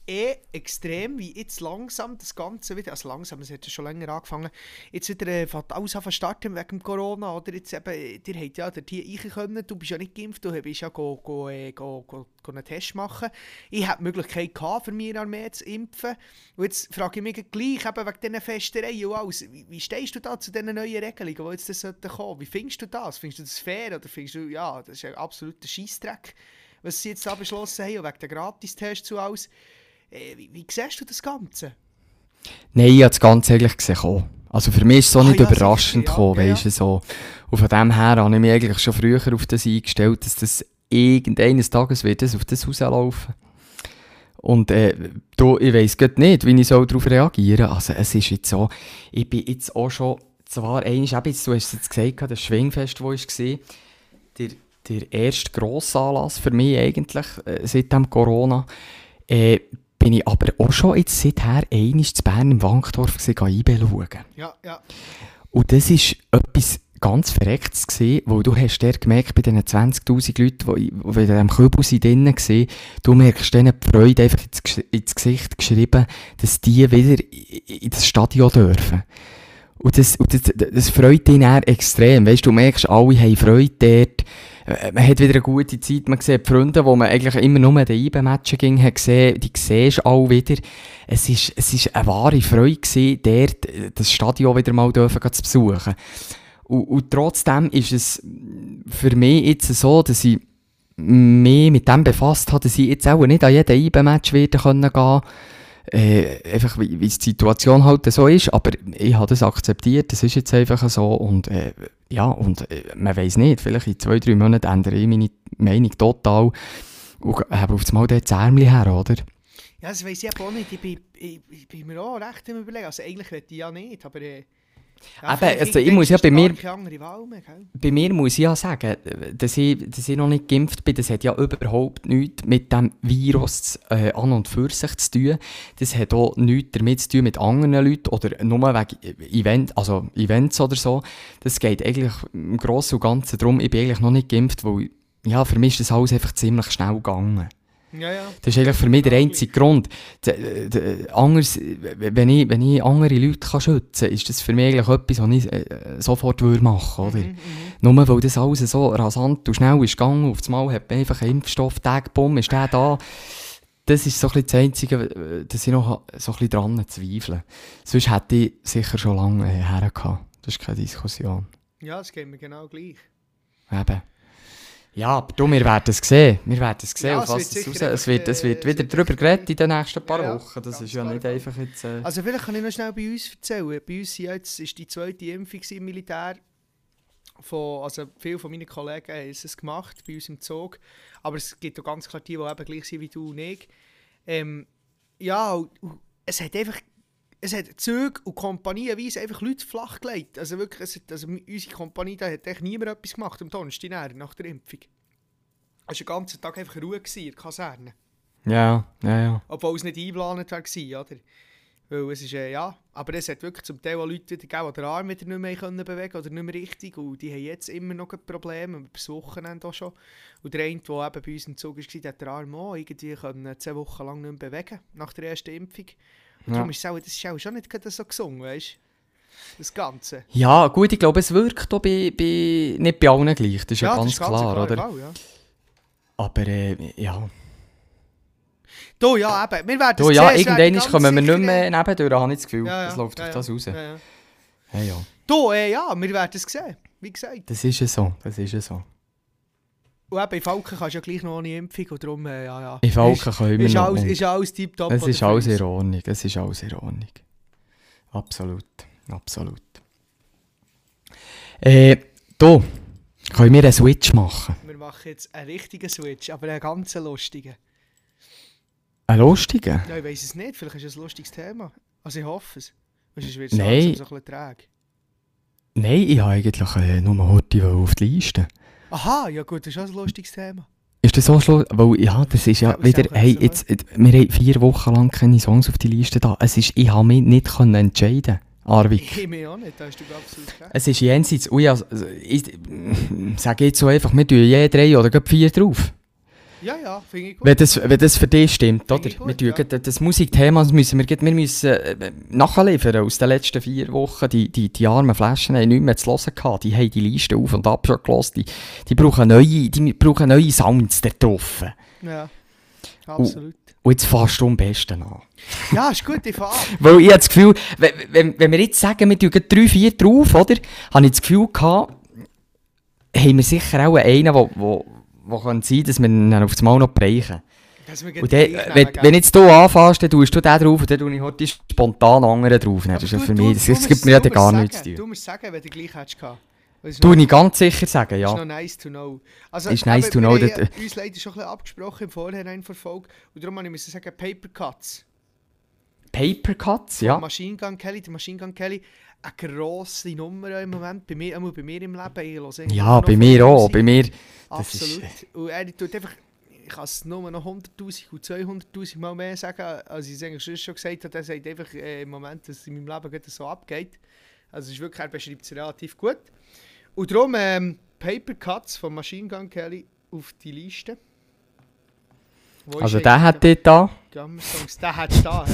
eh extrem, wie jetzt langsam das Ganze wieder, also langsam, es hat ja schon länger angefangen, jetzt wieder äh, alles zu starten wegen Corona, oder jetzt eben, ihr habt ja dort hier können, du bist ja nicht geimpft, du bist ja go, go, äh, go, go, go einen Test machen. Ich hatte die Möglichkeit gehabt, für meine Armee zu impfen, und jetzt frage ich mich gleich, eben wegen diesen Festereien und alles, wie, wie stehst du da zu diesen neuen Regelungen, die jetzt das sollten kommen? Wie findest du das? Findest du das fair, oder findest du, ja, das ist ein absoluter Scheissdreck, was sie jetzt da beschlossen haben, und wegen der Gratistests und alles. Äh, wie, wie siehst du das Ganze? Nein, ich habe das Ganze eigentlich gesehen. Also für mich ist es so Ah, nicht ja, überraschend ja, gekommen, ja, du, so. Und von dem her habe ich mich eigentlich schon früher auf das eingestellt, dass das irgendeines Tages wird es auf das rauslaufen. Und äh, du, ich weiss grad nicht, wie ich so darauf reagieren soll. Also es ist jetzt so, ich bin jetzt auch schon, zwar einmal, eben jetzt, du hast es jetzt gesagt, das Schwingfest, wo ich war, der, der erste grosse Anlass für mich eigentlich, äh, seit dem Corona, äh, bin ich aber auch schon jetzt seither einmal zu Bern im Wankdorf IB schauen. Ja, ja. Und das war etwas ganz Verrecktes, gewesen, weil du hast dort gemerkt, bei diesen 20'000 Leuten, die, die in diesem Kübel sind drin waren, du merkst denen die Freude einfach ins, ins Gesicht geschrieben, dass die wieder in das Stadion dürfen. Und das, und das, das freut dich dann extrem. Weißt, du merkst, alle haben Freude dort. Äh, Man hat wieder eine gute Zeit. Man sieht die Freunde, die man eigentlich immer nur in den IB-Matchen ging, hat gesehen, die siehst du alle wieder. Es ist, es ist eine wahre Freude gewesen, dort äh, das Stadion wieder mal dürfen zu besuchen. Und, und trotzdem ist es für mich jetzt so, dass ich mich mit dem befasst habe, dass ich jetzt auch nicht an jeden können gehen äh, einfach wie, wie die Situation halt so ist, aber ich habe das akzeptiert, das ist jetzt einfach so und äh, ja, und äh, man weiß nicht, vielleicht in zwei, drei Monaten ändere ich meine Meinung total und habe auf das Mal dort das Ärmchen her, oder? Ja, das weiss ich auch nicht. Ich bin, ich, ich bin mir auch recht im Überlegen. Also eigentlich will ich ja nicht, aber... Äh, Eben, also ich muss ja bei mir-? Bei mir muss ich ja sagen, dass ich, dass ich noch nicht geimpft bin, das hat ja überhaupt nichts mit dem Virus äh, an und für sich zu tun. Das hat auch nichts damit zu tun mit anderen Leuten oder nur wegen Event, also Events oder so. Das geht eigentlich im Großen und Ganzen darum, ich bin eigentlich noch nicht geimpft, weil ja, für mich ist das alles einfach ziemlich schnell gegangen. Ja, ja. Das ist eigentlich für mich der einzige Grund. D- d- Anders, wenn, ich, wenn ich andere Leute kann schützen kann, ist das für mich eigentlich etwas, was ich äh, sofort würde machen würde. Mhm, Nur weil das alles so rasant und schnell ist gegangen, auf einmal hat man einfach einen Impfstoff, Tag, bumm, ist der da. Das ist so ein bisschen das Einzige, dass ich noch so ein bisschen dran zweifle. Sonst hätte ich sicher schon lange äh, hergehabt. Das ist keine Diskussion. Ja, das geht mir genau gleich. Eben. Ja, aber du, wir werden es sehen. Wir werden es sehen, Ja, auf was wird es raus... Es wird, es wird wieder darüber geredet in den nächsten paar Ja, Wochen. Das ist ja nicht einfach jetzt... Äh, Also vielleicht kann ich noch schnell bei uns erzählen. Bei uns sind jetzt, ist die zweite Impfung im Militär. Von, also viele von meinen Kollegen haben es gemacht, bei uns im Zug. Aber es gibt auch ganz klar die, die eben gleich sind wie du und ich. Ähm, ja, es hat einfach... Es hat Züge und kompanienweise einfach Leute flachgelegt. Also wirklich, es hat, also unsere Kompanie, da hat echt niemand etwas gemacht am Donnerstag nach der Impfung. Es war den ganzen Tag einfach Ruhe in der Kaserne. Ja, ja, ja. Obwohl es nicht eingeplant war, oder? Weil es ist, äh, ja, aber es hat wirklich zum Teil auch Leute die den Arm wieder nicht mehr können bewegen oder nicht mehr richtig und die haben jetzt immer noch ein Problem, über das Wochenende auch schon. Und der eine, der eben bei uns im Zug war, hat den Arm auch irgendwie können zehn Wochen lang nicht mehr bewegen, nach der ersten Impfung. Ja. darum ist es auch, das ist auch schon nicht so gesungen, weißt du? Das Ganze. Ja, gut, ich glaube, es wirkt auch bei, bei, nicht bei allen gleich, das ist ja, das ganz ist klar, klarer oder? Fall, ja. Aber äh, ja, Du, ja, eben, wir werden es ja sehen, es irgendwann ganz kommen wir nicht mehr nebendurch, habe ich das Gefühl. Ja, ja, das läuft ja, auf ja. das raus. Ja, ja. Ja, ja. Du, äh, ja, wir werden es sehen, wie gesagt. Das ist ja so, das ist ja so. Und eben, in Falken kannst du ja gleich noch ohne Impfung und darum, äh, ja, ja. In Falken können wir ist, noch. alles, ist alles tiptop. Es ist alles in Ordnung, es ist alles in Ordnung. Absolut, absolut. Äh, du, können wir einen Switch machen? Wir machen jetzt einen richtigen Switch, aber einen ganz lustigen. Einen lustigen? Ja, ich weiß es nicht, vielleicht ist es ein lustiges Thema. Also ich hoffe es. Sonst wird es so ein bisschen träge. Nein, ich habe eigentlich äh, nur heute auf die Liste. Aha, ja gut, das ist auch ein lustiges Thema. Ist das so schlimm? Weil, ja, das ist ja wieder, hey, jetzt, jetzt, wir haben vier Wochen lang keine Songs auf die Liste da. Es ist, ich habe mich nicht können entscheiden Arvik. Ich mir auch nicht, da hast du absolut recht. Es ist jenseits, ui, also, ich, sage jetzt so einfach, wir tun je drei oder vier drauf. Ja, ja, finde ich gut. Wenn das, wenn das für dich stimmt, oder? gut, wir ja. das Musikthema das müssen wir, wir müssen äh, nachliefern aus den letzten vier Wochen. Die, die, die armen Flaschen haben nichts mehr zu hören gehabt. Die haben die Liste auf und ab schon gehört. Die, die, brauchen neue, die brauchen neue Sounds da drauf. Ja, absolut. Und jetzt fährst du am besten an. Ja, ist gut, ich fahre. Weil ich habe das Gefühl, wenn, wenn, wenn wir jetzt sagen, wir tun drei, vier drauf, oder? Habe ich das Gefühl gehabt, haben wir sicher auch einen, der wo, kann sein dass wir ihn auf das Mal noch wir Und dann, nehmen, wenn, wenn jetzt du anfängst, dann tust du den drauf und dann tue ich heute spontan anderen drauf. Das, ist ja für mich, das, das gibt mir ja gar musst nichts zu sagen, tun. Du musst sagen, wenn du gleich hättest gehabt. Du ich ganz sicher sagen, Das ist ja. noch nice to know. Also, Ist nice to wir know, haben that- ja uns leider schon ein bisschen abgesprochen im Vorhinein der Folge. Und darum muss ich sagen, Paper Cuts. Paper Cuts, Ja. ja. Machine Gun Kelly, der Machine Gun Kelly, eine grosse Nummer im Moment. Bei mir, bei mir im Leben. Ich Ja, bei mir auch. Bei mir, Absolut. ist- Und er tut einfach, ich kann es nur noch 100'000 und 200'000 Mal mehr sagen, als ich es eigentlich schon gesagt habe. Er sagt einfach äh, im Moment, dass es in meinem Leben gerade so abgeht. Also ist wirklich, er beschreibt es relativ gut. Und darum ähm, Paper Cuts von Machine Gun Kelly auf die Liste. Wo also der hat dort da. Gamma-Songs, der hat da.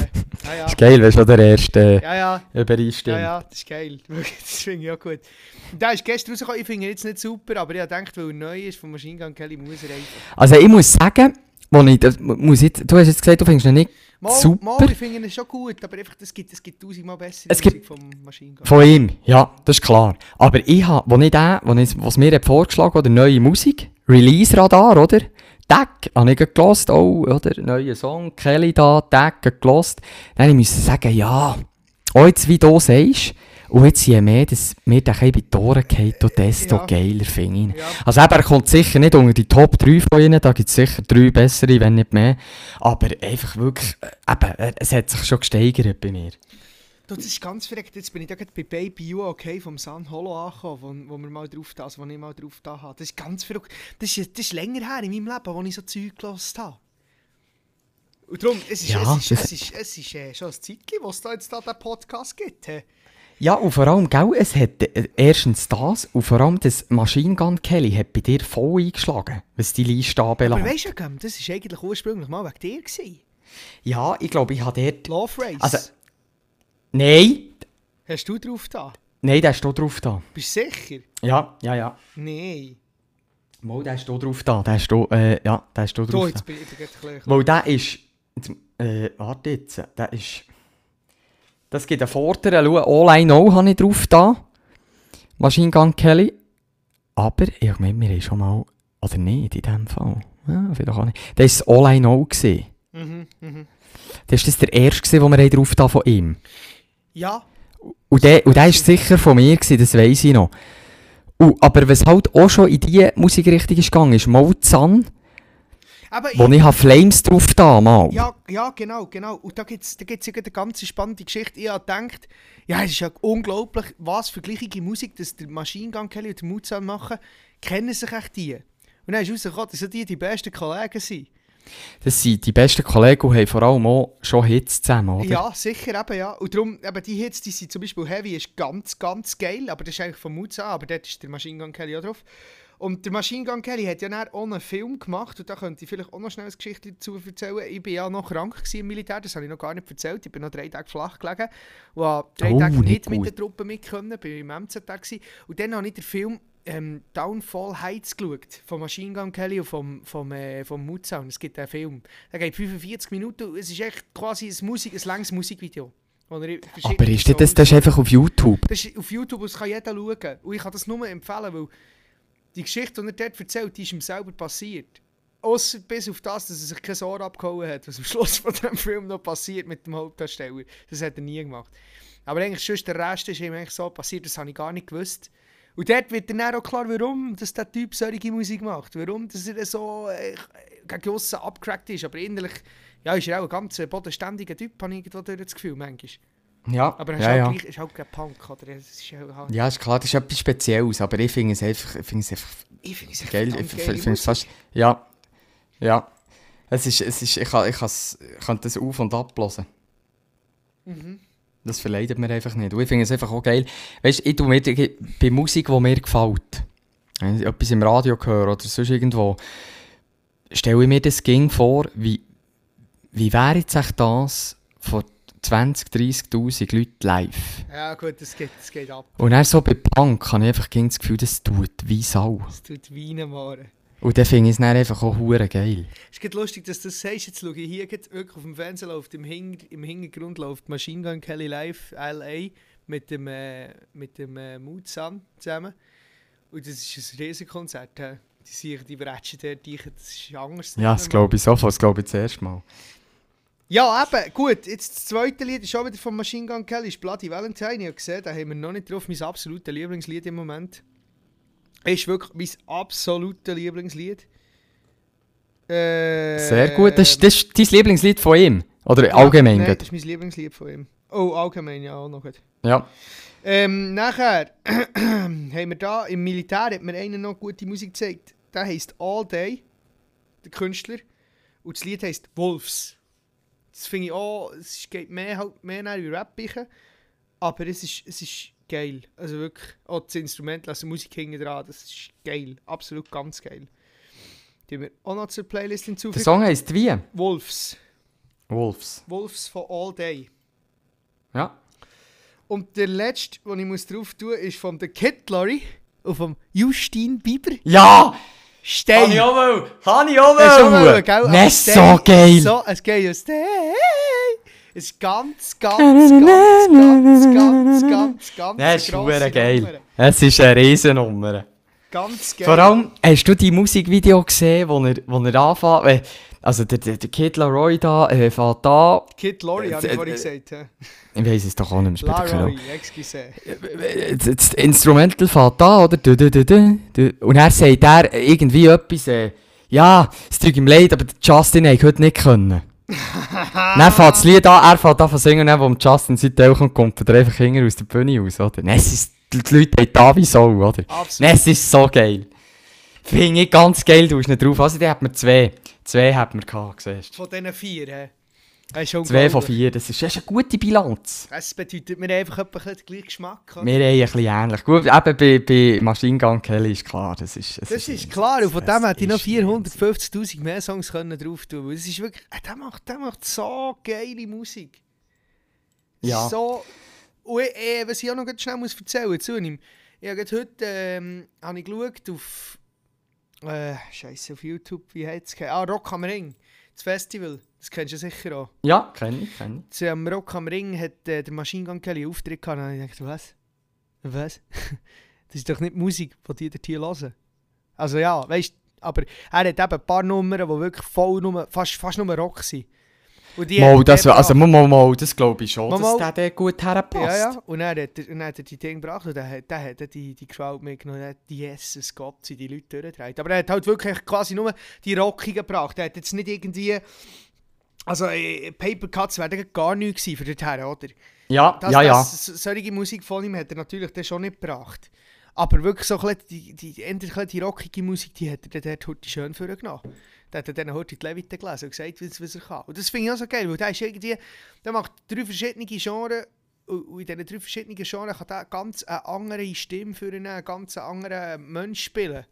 Ja, ja. ist geil, weißt du, der erste Ja, ja. Übereinstimmung. Ja, ja, das ist geil. Das finde ich auch gut. Der ist gestern rausgekommen, ich finde ihn jetzt nicht super, aber ich gedacht, weil er neu ist von Machine Gun Kelly, muss er einfach. Also ich muss sagen, wo ich, das muss ich, du hast jetzt gesagt, du findest ihn nicht Mal, Super. mal, ich finde ihn schon gut, aber einfach, es gibt, es gibt tausendmal bessere Es gibt- Musik vom Machine Gun. von ihm, ja, das ist klar. Aber ich habe, wo ich den, was mir hat vorgeschlagen oder neue Musik, Release-Radar, oder? Tag, habe ich gelost, oh, oder? Neuer Song, Kelly da, Tag, gelost. Dann ich musste sagen, ja, auch jetzt wie du sagst, und jetzt je mehr, dass mir bisschen bei die Ohren geht, desto Ja. geiler finde ich. Ja. Also eben, er kommt sicher nicht unter die Top 3 von ihnen, da gibt es sicher drei bessere, wenn nicht mehr. Aber einfach wirklich, äh, eben, äh, es hat sich schon gesteigert bei mir. Du, das ist ganz verreckt. Jetzt bin ich da gerade bei Baby You Okay vom Sun Holo angekommen, wo, wo wir mal drauf da, also wo ich mal drauf da habe. Das ist ganz verrückt. Das ist, das ist länger her in meinem Leben, wo ich so Zeug gehört habe. Und darum, es ist, Ja, es ist, es ist, es ist äh, schon ein Zeitchen, wo es da jetzt da den Podcast gibt. hä? Ja, und vor allem, gell, es hat äh, erstens das und vor allem das Machine Gun Kelly hat bei dir voll eingeschlagen, was die Liste Aber anbelangt. weißt du, das war eigentlich ursprünglich mal wegen dir. Gewesen. Ja, ich glaube, ich habe dort... Love Race. Also- Nein, Hast du drauf da? nein, der ist hier drauf da. Bist du sicher? Ja, ja, ja. Nein. Mal, der ist hier drauf da. Der ist hier, äh, ja, der ist hier Du, drauf da. jetzt bin ich bisschen... Weil der ist... Jetzt, äh, warte jetzt. Der ist... Das gibt einen vorderen, schau, All I Know habe ich drauf da. Machine Gun Kelly. Aber, ich meine, wir haben schon mal... Oder nicht, in dem Fall. Ja, vielleicht auch nicht. Das war All I Know. Gewesen. Mhm, mhm. Das war der erste, den wir haben drauf da von ihm. Ja, Und der, und der war sicher von mir, gewesen, das weiss ich noch. Und, aber was halt auch schon in diese Musikrichtung ist gegangen, ist Mozan, aber wo ich habe Flames drauf da mal. Ja, ja, genau, genau. Und da gibt es da gibt's ja eine ganz spannende Geschichte. Ich habe gedacht, ja, es ist ja unglaublich, was für gleiche Musik das der Machine Gun Kelly und der machen, kennen sich echt die. Und dann ist rausgekommen, dass die die besten Kollegen sind. Das sind die besten Kollegen und haben vor allem auch schon Hits zusammen, oder? Ja, sicher eben, ja. Und darum, eben die Hits, die sind zum Beispiel Heavy, ist ganz, ganz geil, aber das ist eigentlich von Mutz an, aber dort ist der Machine Gun Kelly auch drauf. Und der Machine Gun Kelly hat ja dann auch einen Film gemacht und da könnte ich vielleicht auch noch schnell eine Geschichte dazu erzählen. Ich war ja noch krank im Militär, das habe ich noch gar nicht erzählt. Ich bin noch drei Tage flach gelegen und habe drei Oh, Tage nicht nicht mit der Truppe mit können, bin im MZ gewesen. Und dann habe ich den Film ähm, Downfall Heights geschaut, von Machine Gun Kelly und vom, vom, äh, vom Sound. Es gibt einen Film, der geht 45 Minuten es ist echt quasi ein, Musik, ein langes Musikvideo. er Aber ist das, das, das ist einfach auf YouTube? das ist auf YouTube, das kann jeder schauen. Und ich kann das nur empfehlen, weil die Geschichte, die er dort erzählt, die ist ihm selber passiert. Ausser bis auf das, dass er sich kein Ohr abgehauen hat, was am Schluss von dem Film noch passiert mit dem Hauptdarsteller. Das hat er nie gemacht. Aber eigentlich sonst der Rest ist ihm eigentlich so passiert, das habe ich gar nicht gewusst. Und dort wird dann auch klar, warum dass der Typ solche Musik macht. Warum dass er so äh, gegen aussen abgecrackt ist. Aber innerlich ja, ist er auch ein ganz bodenständiger Typ, habe ich irgendwo das Gefühl manchmal. Ja, Aber er ist ja, halt ja. gleich ist halt kein Punk. Oder? Ist halt, Ja, ist klar, das ist etwas Spezielles, aber ich finde es einfach, ich finde es einfach Ich finde es geil. Ich finde es fast, ja, ja. Es ist, es ist, ich, kann, ich, ich kann das auf- und ablassen. Mhm. Das verleidet mir einfach nicht. Und ich finde es einfach auch geil. Weißt du, ich tue mir ich- bei Musik, die mir gefällt, wenn ich etwas im Radio höre oder sonst irgendwo, stelle ich mir das ging vor, wie, wie wäre jetzt echt das von 20, 30'000 Leuten live? Ja gut, das geht, das geht ab. Und dann so bei Punk habe ich einfach das Gefühl, das tut wie Sau. Das tut Weinen machen. Und dann finde ich es dann einfach auch hure geil. Es ist lustig, dass du das sagst. Jetzt schaue ich hier wirklich auf dem Fernsehen läuft, im, Hing im Hintergrund läuft Machine Gun Kelly Live LA mit dem, äh, mit dem äh, Mood Sun zusammen. Und das ist ein Riesenkonzert. hä? Die sicher, die Bretschen dort, die, das ist anders. Ja, das glaube ich sofort, das glaube ich das erste Mal. Ja, eben, gut. Jetzt das zweite Lied ist auch wieder von Machine Gun Kelly, ist Bloody Valentine. Ich habe gesehen, da haben wir noch nicht drauf. Mein absolutes Lieblingslied im Moment. Ist wirklich mein absolutes Lieblingslied. Äh, Sehr gut. Das, ist- das ist dein Lieblingslied von ihm? Oder allgemein? Nein, das ist mein Lieblingslied von ihm. Oh, allgemein, ja, auch noch gut. Ja. Ähm, nachher haben wir da im Militär hat mir einer noch gute Musik gezeigt. Der heisst All Day, der Künstler. Und das Lied heisst Wolves. Das finde ich auch, es geht mehr, halt mehr nach wie Rap, aber es ist, es ist geil. Also wirklich, auch das Instrument, also Musik hinten dran, das ist geil. Absolut ganz geil. Die wir auch noch zur Playlist Der hinzufügen. Song heisst wie? Wolves. Wolves. Wolves von All Day. Ja. Und der letzte, den ich muss drauf tun muss, ist von der Kid Larry und vom Justin Bieber. Ja! Stein! Mal! Kann ich auch Das ist? Aber Das ist Stein so geil! So ein geiles Stein! Es ist ganz, ganz, ganz, ganz, ganz, ganz, ganz Das ist grosse verdammt geil. Nummer. Es ist eine Riesennummer. Ganz geil. Vor allem, hast du die Musikvideo gesehen, wo er, wo er anfängt? äh, Also der, der, der Kid Laroi da, äh, fährt da. Kid Larry, habe ich Äh, vorhin äh, gesagt. hä? Ich weiß es doch auch nicht mehr. Larry, Rolle. excuse. Das, Instrumental fährt da, oder? Du, du, du, du, du. Und er sagt er irgendwie etwas, äh, ja, es tut ihm leid, aber Justin hätte heute nicht können. dann fährt das Lied an, er fährt an zu singen, dann, wo Justin sein Teil kommt, kommt er einfach hinten aus der Bühne raus, oder? Dann ist die Leute haben da wie Sau, oder? Absolut. Es ist so geil. Finde ich ganz geil, du hast nicht drauf. Also, da hat man zwei. Zwei hat man gehabt, siehst Von diesen vier. hä? Das ist du. Zwei von unglaublich. vier, das ist, das ist eine gute Bilanz. Es bedeutet mir einfach etwa ein den gleichen Geschmack. oder? Wir haben ein bisschen ähnlich. Gut, eben bei, bei Machine Gun Kelly ist klar, das ist... es Das ist klar, und von dem hätte ich noch ist 450'000 mehr Songs können drauf tun können. Es ist wirklich, äh, der, macht, der macht so geile Musik. Ja. So, und ich, was ich auch noch schnell muss erzählen zu ihm. Ich habe heute ähm, habe ich geschaut auf, äh, Scheiße, auf YouTube, wie heißt es? Ah, Rock am Ring, das Festival, das kennst du sicher auch. Ja, kenne ich, kenne Zu am Rock am Ring hat äh, der Machine Gun Kelly einen Auftritt gehabt und ich gedacht, was? Was? das ist doch nicht Musik, die die dort hier hören. Also ja, weißt aber er hat eben ein paar Nummern, die wirklich voll nur, fast, fast nur Rock sind. Und die. Mal, das, also, mal, mal, mal, das glaube ich schon, Mal, dass mal. der, gut herpasst. Ja, ja. Und dann hat er, dann hat er die Dinge gebracht und dann hat, dann hat er die, die Crowd mitgenommen. Dann hat die Jesus Gott sind die Leute durchgedreht. Aber er hat halt wirklich quasi nur die Rockigen gebracht. Er hat jetzt nicht irgendwie. Also, äh, Paper Cuts wären gar nichts gewesen für dorthin, oder? Ja, Das, ja, ja. das, solche Musik von ihm hat er natürlich dann schon nicht gebracht. Aber wirklich so ein bisschen die, die, bisschen die rockige Musik, die hat er dort heute schön vorgenommen. Der hat dann heute die Levite gelesen und gesagt, was, was er kann. Und das finde ich auch so geil, weil der ist irgendwie, der macht drei verschiedene Genres und in diesen drei verschiedenen Genres kann der ganz eine andere Stimme für einen, einen ganz anderen Mensch spielen.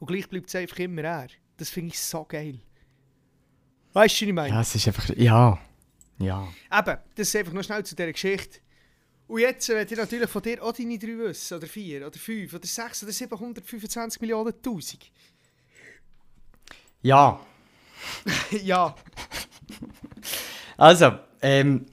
Und gleich bleibt es einfach immer er. Das finde ich so geil. Weißt du, was ich meine? Ja, es ist einfach. Ja. Ja. Eben, das ist einfach noch schnell zu dieser Geschichte. Und jetzt äh, ich natürlich von dir auch deine drei wissen, oder vier, oder fünf, oder sechs, oder 725 Millionen Tausend. Ja. ja, Also, ähm.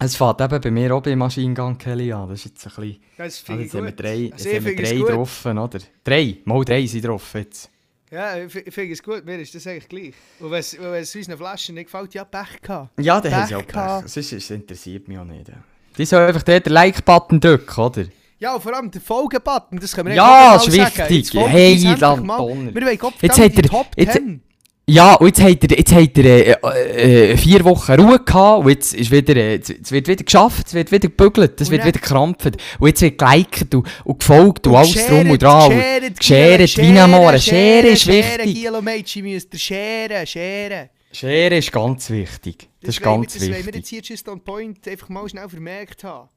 Es fährt eben bei mir auch bei Machine Gun Kelly an. Das ist jetzt ein bisschen. das Also finde ich jetzt haben wir gut. drei, Also haben wir drei gut. drauf, oder? Drei? Mal drei sind drauf jetzt. Ja, ich fi- ich finde es gut, mir ist das eigentlich gleich. Und wenn es- unseren Flaschen nicht gefällt, ja, Pech gehabt. Ja, dann haben sie auch Pech. Sonst ist- interessiert mich auch nicht. Die sollen einfach dort den Like-Button drücken, oder? Ja, und vor allem der Folgen-Button, das können wir Ja, das ist wichtig. Hey, uns endlich Land- mal. Donner. Wir wollen Jetzt hat er- Top jetzt- 10. Ja, und jetzt hat er, jetzt hat er äh, äh, vier Wochen Ruhe gehabt und jetzt, ist wieder, äh, jetzt- wird wieder geschafft, es wird wieder gebügelt, es wird wieder gekrampft und jetzt wird geliked und, und gefolgt und, Und alles drum und dran. geschert, geschert, wie scheren, Schere ist scheren, wichtig. Gielo, Mädchen, müsst ihr scheren, scheren. Schere ist ganz wichtig. Das, ist wollen wir- ganz Das wollen wir jetzt wichtig. hier just on point einfach mal schnell vermerkt haben.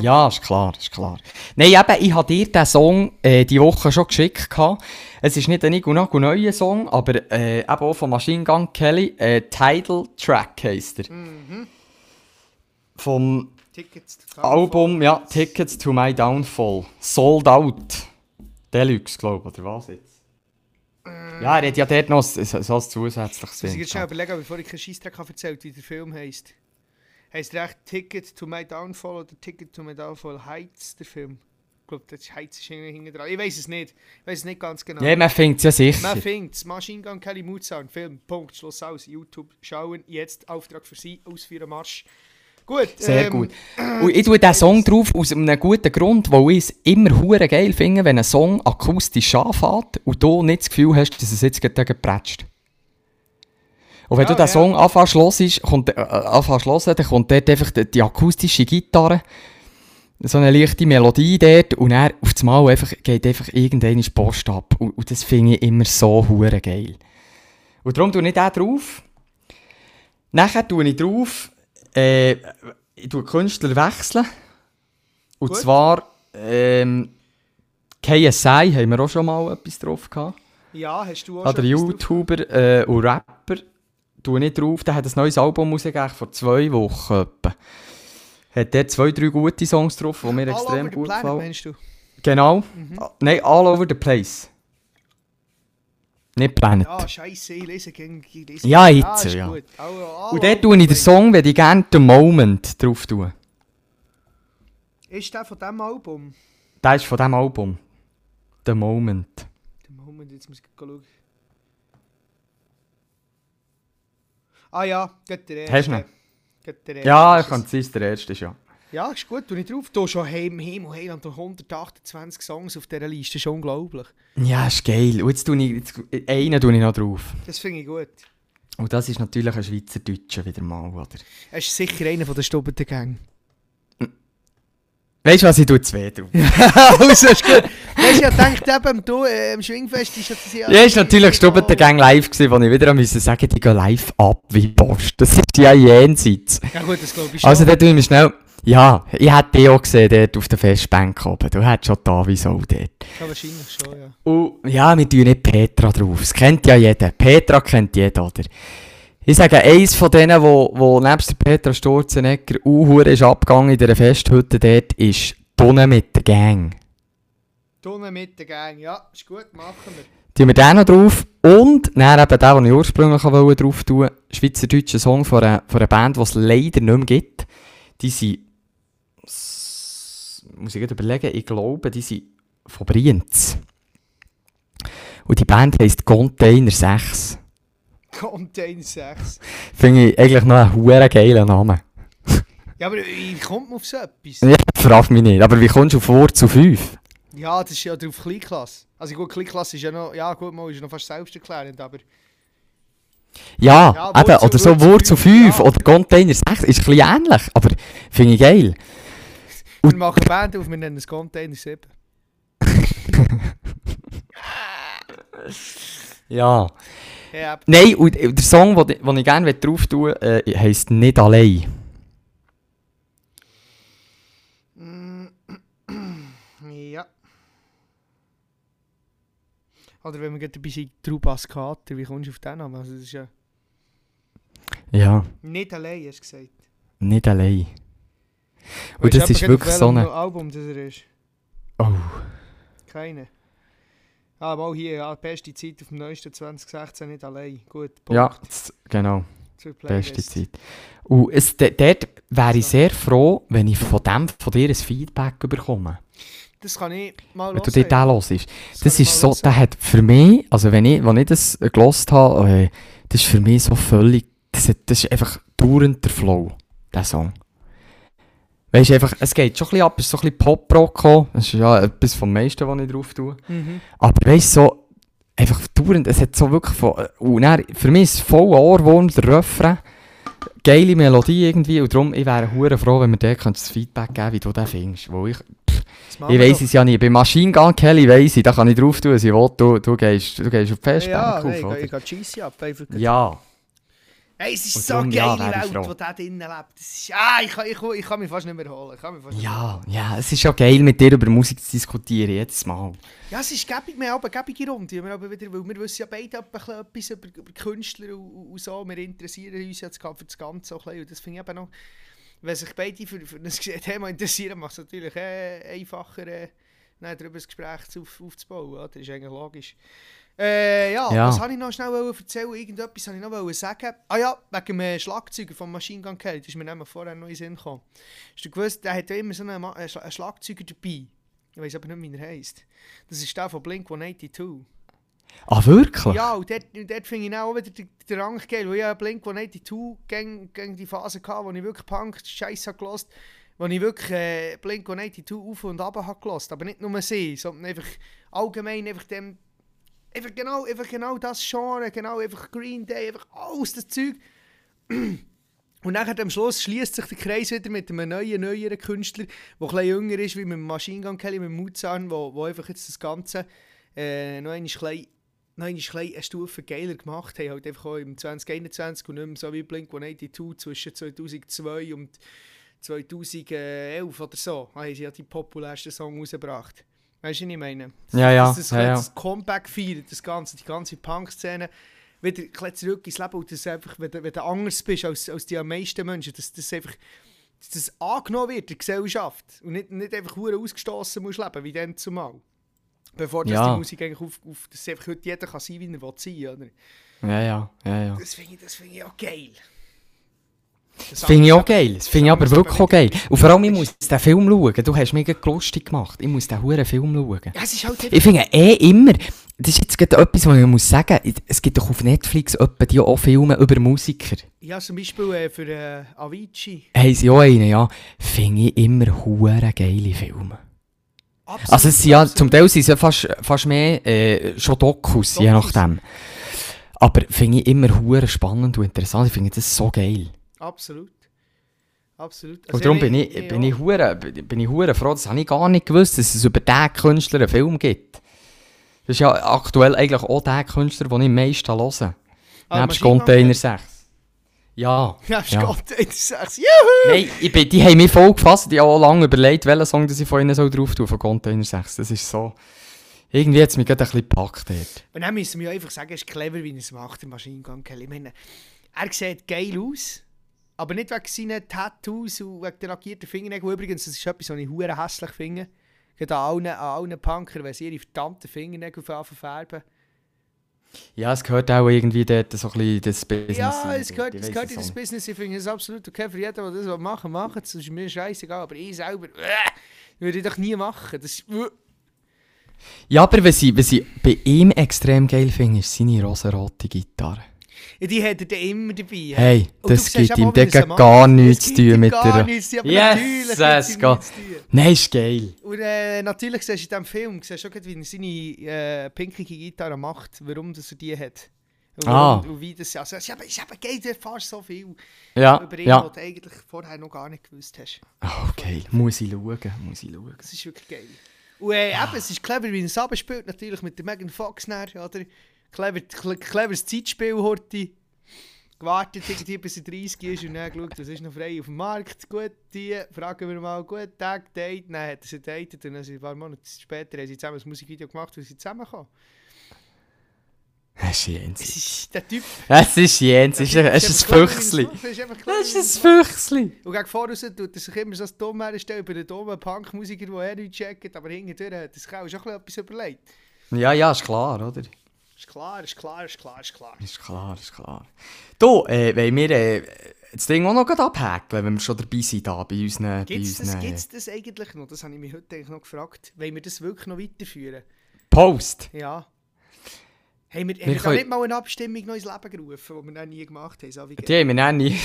Ja, ist klar, ist klar. Nein, eben, ich habe dir diesen Song äh, die Woche schon geschickt. gehabt. Es ist nicht ein Nico Nago neuer Song, aber äh, eben auch von Machine Gun Kelly. Äh, Title Track heisst er. Mhm. Vom Tickets to Album, ja, Tickets to My Downfall. Sold Out. Deluxe, glaube ich, oder was jetzt? Ja, er hat ja dort noch so, so ein zusätzliches Muss ich Ding jetzt schnell überlegen, bevor ich keinen Scheissdreck habe erzählt, wie der Film heisst. Heißt der echt Ticket to My Downfall oder Ticket to My Downfall Heights, der Film? Ich glaube, das Heights ist hinten dran. Ich weiß es nicht. Ich weiß es nicht ganz genau. Ja, man findet es ja sicher. Man findet es. Machine Gun Kelly Mood Sound, Film, Punkt, Schluss aus. YouTube schauen, jetzt Auftrag für Sie, ausführen, Marsch. Gut. Sehr ähm, gut. Und ich tue diesen Song drauf aus einem guten Grund, weil ich es immer hure geil finde, wenn ein Song akustisch anfängt und du nicht das Gefühl hast, dass es jetzt gleich geprätscht. Und wenn Ja, du den. Song anfängst hören, kommt, äh, hören, dann kommt dort einfach die, die akustische Gitarre, so eine leichte Melodie dort und dann auf das Mal einfach, geht einfach irgendeine Post ab. Und, und das finde ich immer so hure geil. Und darum tue ich den drauf. Nachher tue ich drauf, äh, ich tue Künstler wechseln. Und Gut. zwar, ähm, KSI haben wir auch schon mal etwas drauf gehabt. Ja, hast du auch Ah, der schon? YouTuber äh, und Rapper tue ich drauf. Der hat ein neues Album rausgegeben, vor zwei Wochen etwa. Hat der zwei, drei gute Songs drauf, die mir All extrem the gut planet, gefallen. meinst du? Genau. Mhm. Ah, Nein, all over the place. Nicht Planet. Ja, scheiße, ich lese gegen lese Ja, jetzt, ist ja. Gut. All Und dort tue ich the den. Song, wenn ich gerne The Moment drauf tue. Ist der von diesem Album? Der ist von diesem Album. The Moment. Der Moment, jetzt muss ich schauen. Ah ja, geht der erste. Hast du ihn? Geht der erste, Ja, ich kann es sein, der erste ist ja. Ja, ist gut, tu ich drauf. Du schon Heim, Heim und Heiland und 128 Songs auf dieser Liste, ist unglaublich. Ja, ist geil. Und jetzt tue ich, jetzt, einen tue ich noch drauf. Das finde ich gut. Und das ist natürlich ein Schweizerdeutscher wieder mal, oder? Er ist sicher einer von der Stubbeten Gang. Weißt du was, ich tue zwei drauf. also, ist gut. Weißt du, ich dachte eben, du, äh, im Schwingfest ist das ja... Ja, ist natürlich Stubbeten Gang live gewesen, wo ich wieder musste sagen, die gehen live ab wie Post. Das ist ja jenseits. Ja gut, das glaube ich schon. Also, da tun wir schnell. Ja, ich hätte dich auch gesehen, dort auf der Festbank oben. Du hättest schon da wie so dort. ja, wahrscheinlich schon, ja. Und ja, wir tun nicht Petra drauf. Das kennt ja jeder. Petra kennt jeder, oder? Ich sage, eins von denen, wo, wo nebst der Petra Sturzenegger Uhr ist abgegangen in dieser Festhütte dort, ist Donne mit der Gang. Tunnel mit der Gang, ja, ist gut, machen wir. Tun wir den noch drauf. Und dann eben den, den ich ursprünglich wollte drauf tun, schweizerdeutscher Song von einer, von einer Band, die es leider nicht mehr gibt. Die sind, muss ich gerade überlegen, ich glaube, die sind von Brienz. Und die Band heisst Container 6. Contain 6. Finde ich eigentlich noch einen huere geilen Namen. Ja, aber wie kommt man auf so etwas? Ja, frag mich nicht. Aber wie kommst du auf Wort zu 5? Ja, das ist ja drauf Kleinklasse. Also gut, Kleinklasse ist ja noch, ja gut, mal ist noch fast selbsterklärend, aber... Ja, Ja, eben, oder so fünf, 5 ja. oder Container 6 ist ein bisschen ähnlich, aber finde ich geil. Und- wir machen Band auf, wir nennen es Container 7. Ja. Ja, Nein, und der Song, den ich, gerne drauf tun äh, heisst «Nicht allein». ja. Oder wenn wir gerade dabei sind, Trubas Kater, wie kommst du auf den Namen? Also das ist ja Ja, nicht allein, hast du gesagt. «Nicht allein». Und du das ist wirklich so eine... Album das er ist? Oh. Keine. Ah, mal hier, ja, beste Zeit auf dem neuesten 2016, nicht allein. Gut, Punkt. Ja, das, genau. Beste. Zeit. Und es, dort wäre ich sehr froh, wenn ich von, dem, von dir ein Feedback bekomme. Das kann ich mal Wenn du hören. dir den hörst. Das ich ist so, der hat für mich, also wenn ich, wenn ich das gelost habe, äh, das ist für mich so völlig, das, hat- das ist einfach dauernd der Flow, der Song. Weißt du, einfach, es geht schon ein bisschen ab, es ist so ein bisschen Pop-Rock. Das ist ja etwas vom meisten, was ich drauf tue. Mhm. Aber weißt du, so, einfach dauernd, es hat so wirklich von, äh, und dann, für mich ist es voll Ohrwurm, der Refrain. Geile Melodie irgendwie, und darum, ich wäre hure froh, wenn mir der das Feedback geben wie du den findest. Wo ich, machen ich wir weiss es ja nicht, bei Machine Gun Kelly weiss ich, da kann ich drauf tun, was ich will, du, du, gehst, du gehst auf die Festbank Ja, auf, nein, ich, ich gehe cheesy ab. Einfach. Ja, Hey, es ist Und so darum, eine ja, geile ich Welt, wo der drinnen lebt. Ist, ah, ich, kann, ich, ich kann mich fast nicht mehr holen. Nicht mehr ja, ja, es ist ja geil, mit dir über Musik zu diskutieren, jedes Mal. Ja, es ist gäbig, wir haben aber gäbige Runde. Wir, aber wieder, weil wir wissen ja beide ein etwas über, über Künstler und, und so. Wir interessieren uns jetzt für das Ganze auch ein bisschen. Und das finde ich eben noch, wenn sich beide für, für das Thema interessieren, macht es natürlich äh, einfacher, äh, darüber ein Gespräch auf, aufzubauen. Oder? Das ist eigentlich logisch. Äh, ja, Ja. was wollte ich noch schnell erzählen? Irgendetwas wollte ich noch sagen. Ah ja, wegen dem Schlagzeuger von Machine Gun Kelly. Das ist mir nämlich vorher noch in den Sinn gekommen. Hast du gewusst, der hat ja immer so einen, einen Schla- einen Schlagzeuger dabei. Ich weiß aber nicht, wie er heisst. Das ist der von Blink 182. Ah, wirklich? Ja, und dort, dort finde ich auch wieder den, den Rang geil, weil ich ja Blink 182 gegen, gegen die Phase hatte, wo ich wirklich Punk Scheiße habe gehört, wo ich wirklich äh, Blink 182 auf und ab habe gehört. Aber nicht nur sie, sondern einfach allgemein einfach dem, einfach genau, einfach genau das Genre, genau einfach Green Day, einfach alles das Zeug. Und dann am Schluss schließt sich der Kreis wieder mit einem neuen, neueren Künstler, der etwas jünger ist, wie mit Machine Gun Kelly, mit Muzan, wo, wo einfach jetzt das Ganze äh, noch einmal klein, eine Stufe geiler gemacht haben. Halt einfach auch im 2021 und nicht mehr so wie Blink 182 zwischen 2002 und 2011 oder so. Haben sie ja die populärsten Song rausgebracht. Weißt du, was ich meine? Ja, ja, Das, das, ja, ja. das Comeback feiert, das Ganze, die ganze Punk-Szene wieder ein zurück ins Leben und das einfach, wenn, du- wenn du anders bist als, als die meisten Menschen, dass das einfach dass das angenommen wird in der Gesellschaft und nicht, nicht einfach hure ausgestoßen musst leben, wie dann zumal. Bevor das Ja. die Musik eigentlich auf, auf dass einfach heute jeder kann sein, wie er will sein, oder? Ja, ja, ja, ja. Das finde ich, das finde ich auch geil. Das finde ich auch geil. Das finde ich aber wirklich auch geil. Und vor allem, ich muss den Film schauen. Du hast mich lustig gemacht. Ich muss den huren Film schauen. Ja, halt Ich finde eh immer, das ist jetzt gerade etwas, was ich muss sagen, es gibt doch auf Netflix etwa die auch Filme über Musiker. Ja, zum Beispiel äh, für äh, Avicii. Haben sie auch einen, ja. Finde ich immer hure geile Filme. Absolut, Also es sind ja, zum Teil sind es ja fast, fast mehr äh, schon Dokus, je Dokus. nachdem. Aber finde ich immer hure spannend und interessant. Ich finde das so geil. Absolut. Absolut. Und darum bin ich, ja. bin ich, hure, bin ich hure froh, das habe ich gar nicht gewusst, dass es über diesen Künstler einen Film gibt. Das ist ja aktuell eigentlich auch der Künstler, den ich am meisten höre. Ah, Nebst Container 6. Ja. Ist ja. Das sagst Juhu! Nein, ich bin, die haben mich voll gefasst. Ich habe auch lange überlegt, welchen Song ich von ihnen drauf tun von Container 6. Das ist so... Irgendwie hat es mich gerade ein bisschen gepackt dort. Und dann müssen wir einfach sagen, es ist clever, wie er es macht, der Machine Gun Kelly. Ich meine, er sieht geil aus, aber nicht wegen seinen Tattoos und wegen den lackierten Fingernägeln. Übrigens, das ist etwas, was ich hure hässlich finde. Gerade an allen, an allen Punkern, wenn sie ihre verdammten Fingernägel verfärben. Ja, es gehört auch irgendwie dort so ein bisschen das Business. Ja, es gehört, es gehört in das. Business. Ich finde es absolut okay für jeden, der das will machen machen. Das ist mir scheißegal, aber ich selber, äh, würde ich doch nie machen. Das ist, äh. Ja, aber was ich, was ich bei ihm extrem geil finde, ist seine rosarote Gitarre. Ja, die hat er dann immer dabei. Hey, Und das gibt ihm aber, macht. gar nichts zu tun mit gar der... nichts, ja, aber Yes, natürlich geht. Nein, ist geil. Und äh, natürlich siehst du in diesem Film, siehst du auch, wie er seine äh, pinkige Gitarre macht, warum das er die hat. Und, Ah. warum, und wie das, also, es ist es ist eben geil, du erfährst so viel Ja, über ihn, ja. was du eigentlich vorher noch gar nicht gewusst hast. Oh, geil. Muss ich schauen, muss ich schauen. Das ist wirklich geil. Und äh, eben, es ist clever, wie er es abspielt, natürlich mit der Megan Fox oder? Clever, cle- cleveres Zeitspiel, Horti. Gewartet irgendwie, bis er 30 ist und dann geschaut, was ist noch frei auf dem Markt. Gut, die fragen wir mal, gut, Tag, Date. Dann hat er sie datet und dann ein paar Monate später haben sie zusammen ein Musikvideo gemacht, wo sie zusammenkommen. Es ist Jens. Es ist der Typ. Es ist Jens. Es ist ein, es ist ein Füchsli. Es ist ein Füchsli. Und gegen voraus tut er sich immer so als dumm herstellen bei den dummen Punkmusiker, die er nicht checkt, aber hinterher hat er sich auch schon etwas überlegt. Ja, ja, ist klar, oder? Ist klar, ist klar, ist klar, ist klar. Ist klar, ist klar. Du, äh, wollen wir äh, das Ding auch noch abhäkeln, wenn wir schon dabei sind, da, bei unseren... Gibt es das, gibt's das eigentlich noch? Das habe ich mich heute eigentlich noch gefragt. Wollen wir das wirklich noch weiterführen? Post. Ja. Haben wir, haben Wir wir da können- nicht mal eine Abstimmung noch ins Leben gerufen, die wir noch nie gemacht haben? So Die haben wir dann nie...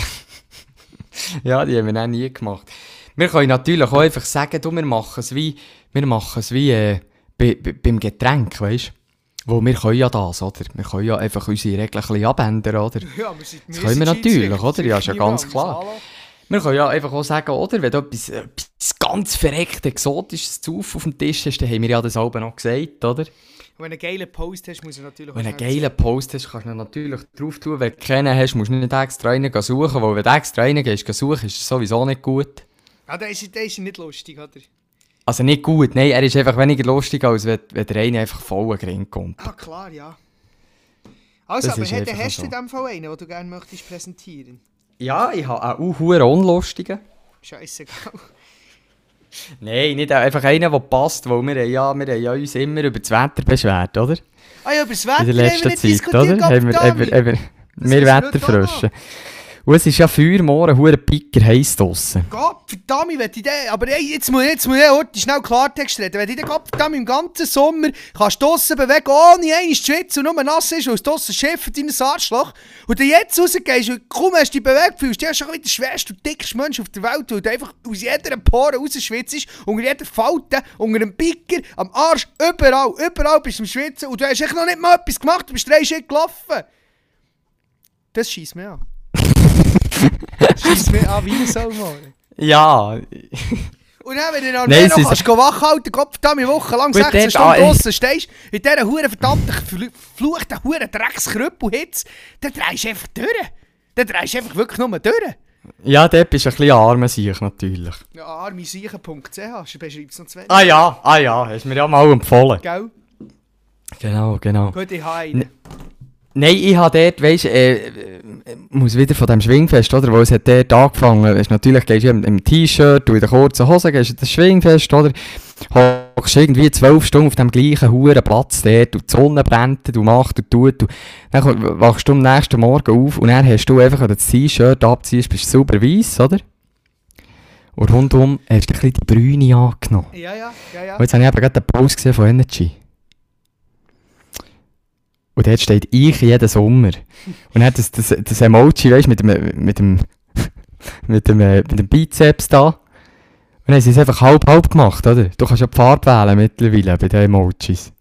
ja, die haben wir dann nie gemacht. Wir können natürlich auch einfach sagen, du, wir machen es wie... Wir machen es wie äh, bei, bei, beim Getränk, weißt du? Wo wir können ja das, oder? Wir können ja einfach unsere Regeln ein bisschen abändern, oder? ja, wir sind, Das können wir natürlich, oder? Ja, ist ja ganz klar. Wir können ja einfach auch sagen, oder? Wenn du etwas, etwas ganz verreckt Exotisches zu auf dem Tisch hast, dann haben wir ja das Alben noch gesagt, oder? Wenn du einen geilen Post hast, muss er natürlich Wenn du einen geilen Post hast, kannst du natürlich drauf tun. Wenn du keinen hast, musst du nicht extra einen suchen, weil wenn du extra einen gehst suchen, ist es sowieso nicht gut. sagen. Ah, der ist, der ist nicht lustig, oder? Also nicht gut, nein, er ist einfach weniger lustig, als wenn, wenn der eine einfach voll Gring kommt. Ah, klar, ja. Also, Das aber hast du so. in dem Fall einen, den du gerne möchtest präsentieren? Ja, ich habe auch einen unlustigen. Scheißegal. Nein, nicht einfach einen, der passt, weil wir, ja, wir haben ja uns immer über das Wetter beschwert, oder? Ah ja, über das Wetter in der haben wir letzten nicht Zeit, oder? Haben wir, haben wir, haben wir, wir Wetterfrösche. Und es ist ja Feuer, morgen, hure Picker heiß draussen. Gott, verdammt, wenn ich den, aber ey, jetzt muss, jetzt muss ich heute schnell Klartext reden. Wenn ich den Gott verdammt im ganzen Sommer kannst draussen bewegen, ohne einmal zu schwitzen und nur nass ist, weil es draussen schifft in ein Arschloch. Und dann jetzt rausgehst und kaum hast du dich bewegt, fühlst du dich schon wieder der schwerste und dickste Mensch auf der Welt, weil du einfach aus jeder Pore rausschwitzt, unter jeder Falte, unter einem Picker, am Arsch, überall, überall bist du am Schwitzen und du hast echt noch nicht mal etwas gemacht, du bist drei Schritte gelaufen. Das schießt mir an. Schießt mir an wie ein Saumohren. Ja, Und dann, wenn du noch Nein, noch kannst, gehen wach halten, Kopf da eine Woche lang Gut, 16 dort- Stunden draussen stehst, in dieser huren verdammten, verfluchten huren Dreckskrüppel Hitze, dann drehst du einfach durch. Dann drehst du einfach wirklich nur durch. ja, dort bist du ein bisschen armer sich natürlich. Ja, armisiechen.ch, du beschreibst noch zwei. Ah ja, ah ja, hast mir ja mal empfohlen. Gell? Genau, genau. Gut, ich habe einen. Nein, ich habe dort, weißt du, äh, äh, muss wieder von dem Schwingfest, oder? Weil es hat dort angefangen. Weißt, natürlich gehst du im, im T-Shirt und in den kurzen Hosen, gehst du das Schwingfest, oder? Hockst irgendwie zwölf Stunden auf dem gleichen huren Platz dort und die Sonne brennt, du machst und tut. Und dann wachst du am nächsten Morgen auf und dann hast du einfach, wenn du das T-Shirt abziehst, bist du sauber weiss, oder? Und rundum hast du ein bisschen die Brüne angenommen. Ja, ja, ja, ja. Und jetzt habe ich eben gerade den Post gesehen von Energy. Und dort steht ich jeden Sommer. Und hat das, das, das Emoji, weißt du, mit dem, mit dem, mit dem, äh, mit dem Bizeps da. Und dann haben sie es einfach halb-halb gemacht, oder? Du kannst ja die Farbe wählen mittlerweile bei den Emojis.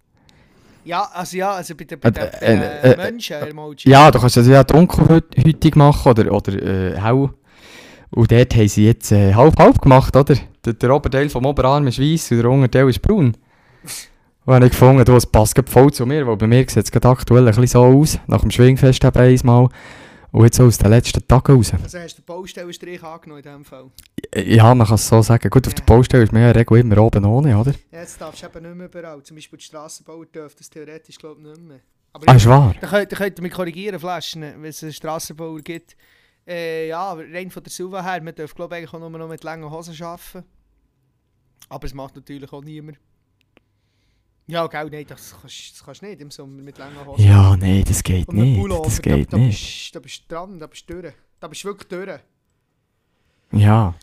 Ja, also ja, also bei den, bei den, Äh, den äh, äh, Menschen-Emoji. Ja, du kannst es ja dunkelhütig machen oder, oder äh, hell. Und dort haben sie jetzt äh, halb-halb gemacht, oder? Der, der Oberteil vom Oberarm ist weiß und der Unterteil ist braun. Und habe ich gefunden, du, es passt voll zu mir, weil bei mir sieht es aktuell ein bisschen so aus. Nach dem Schwingfest eben einmal. Und jetzt aus den letzten Tagen raus. Also hast du den Baustellenstrich angenommen in diesem Fall. Ja, man kann es so sagen. Gut, auf der Ja. Baustelle ist man ja der immer oben ohne, oder? Ja, Jetzt darfst du eben nicht mehr überall. Zum Beispiel die Strassenbauer dürfen das theoretisch glaube ich nicht mehr. Aber Ah, ist wahr? Da könnt, da könnt ihr mich korrigieren, Flaschen, wenn es einen Strassenbauer gibt. Äh, ja, rein von der Suva her, man darf glaube ich auch nur noch mit langen Hosen arbeiten. Aber es macht natürlich auch niemand. Ja, gell, nein, das kannst, das kannst du nicht im Sommer mit langen Hosen. Ja, nee, das geht Und nicht. Pullover, Das geht da, da, nicht. Bist, da bist du dran, da bist du durch. Da bist du wirklich durch. Ja.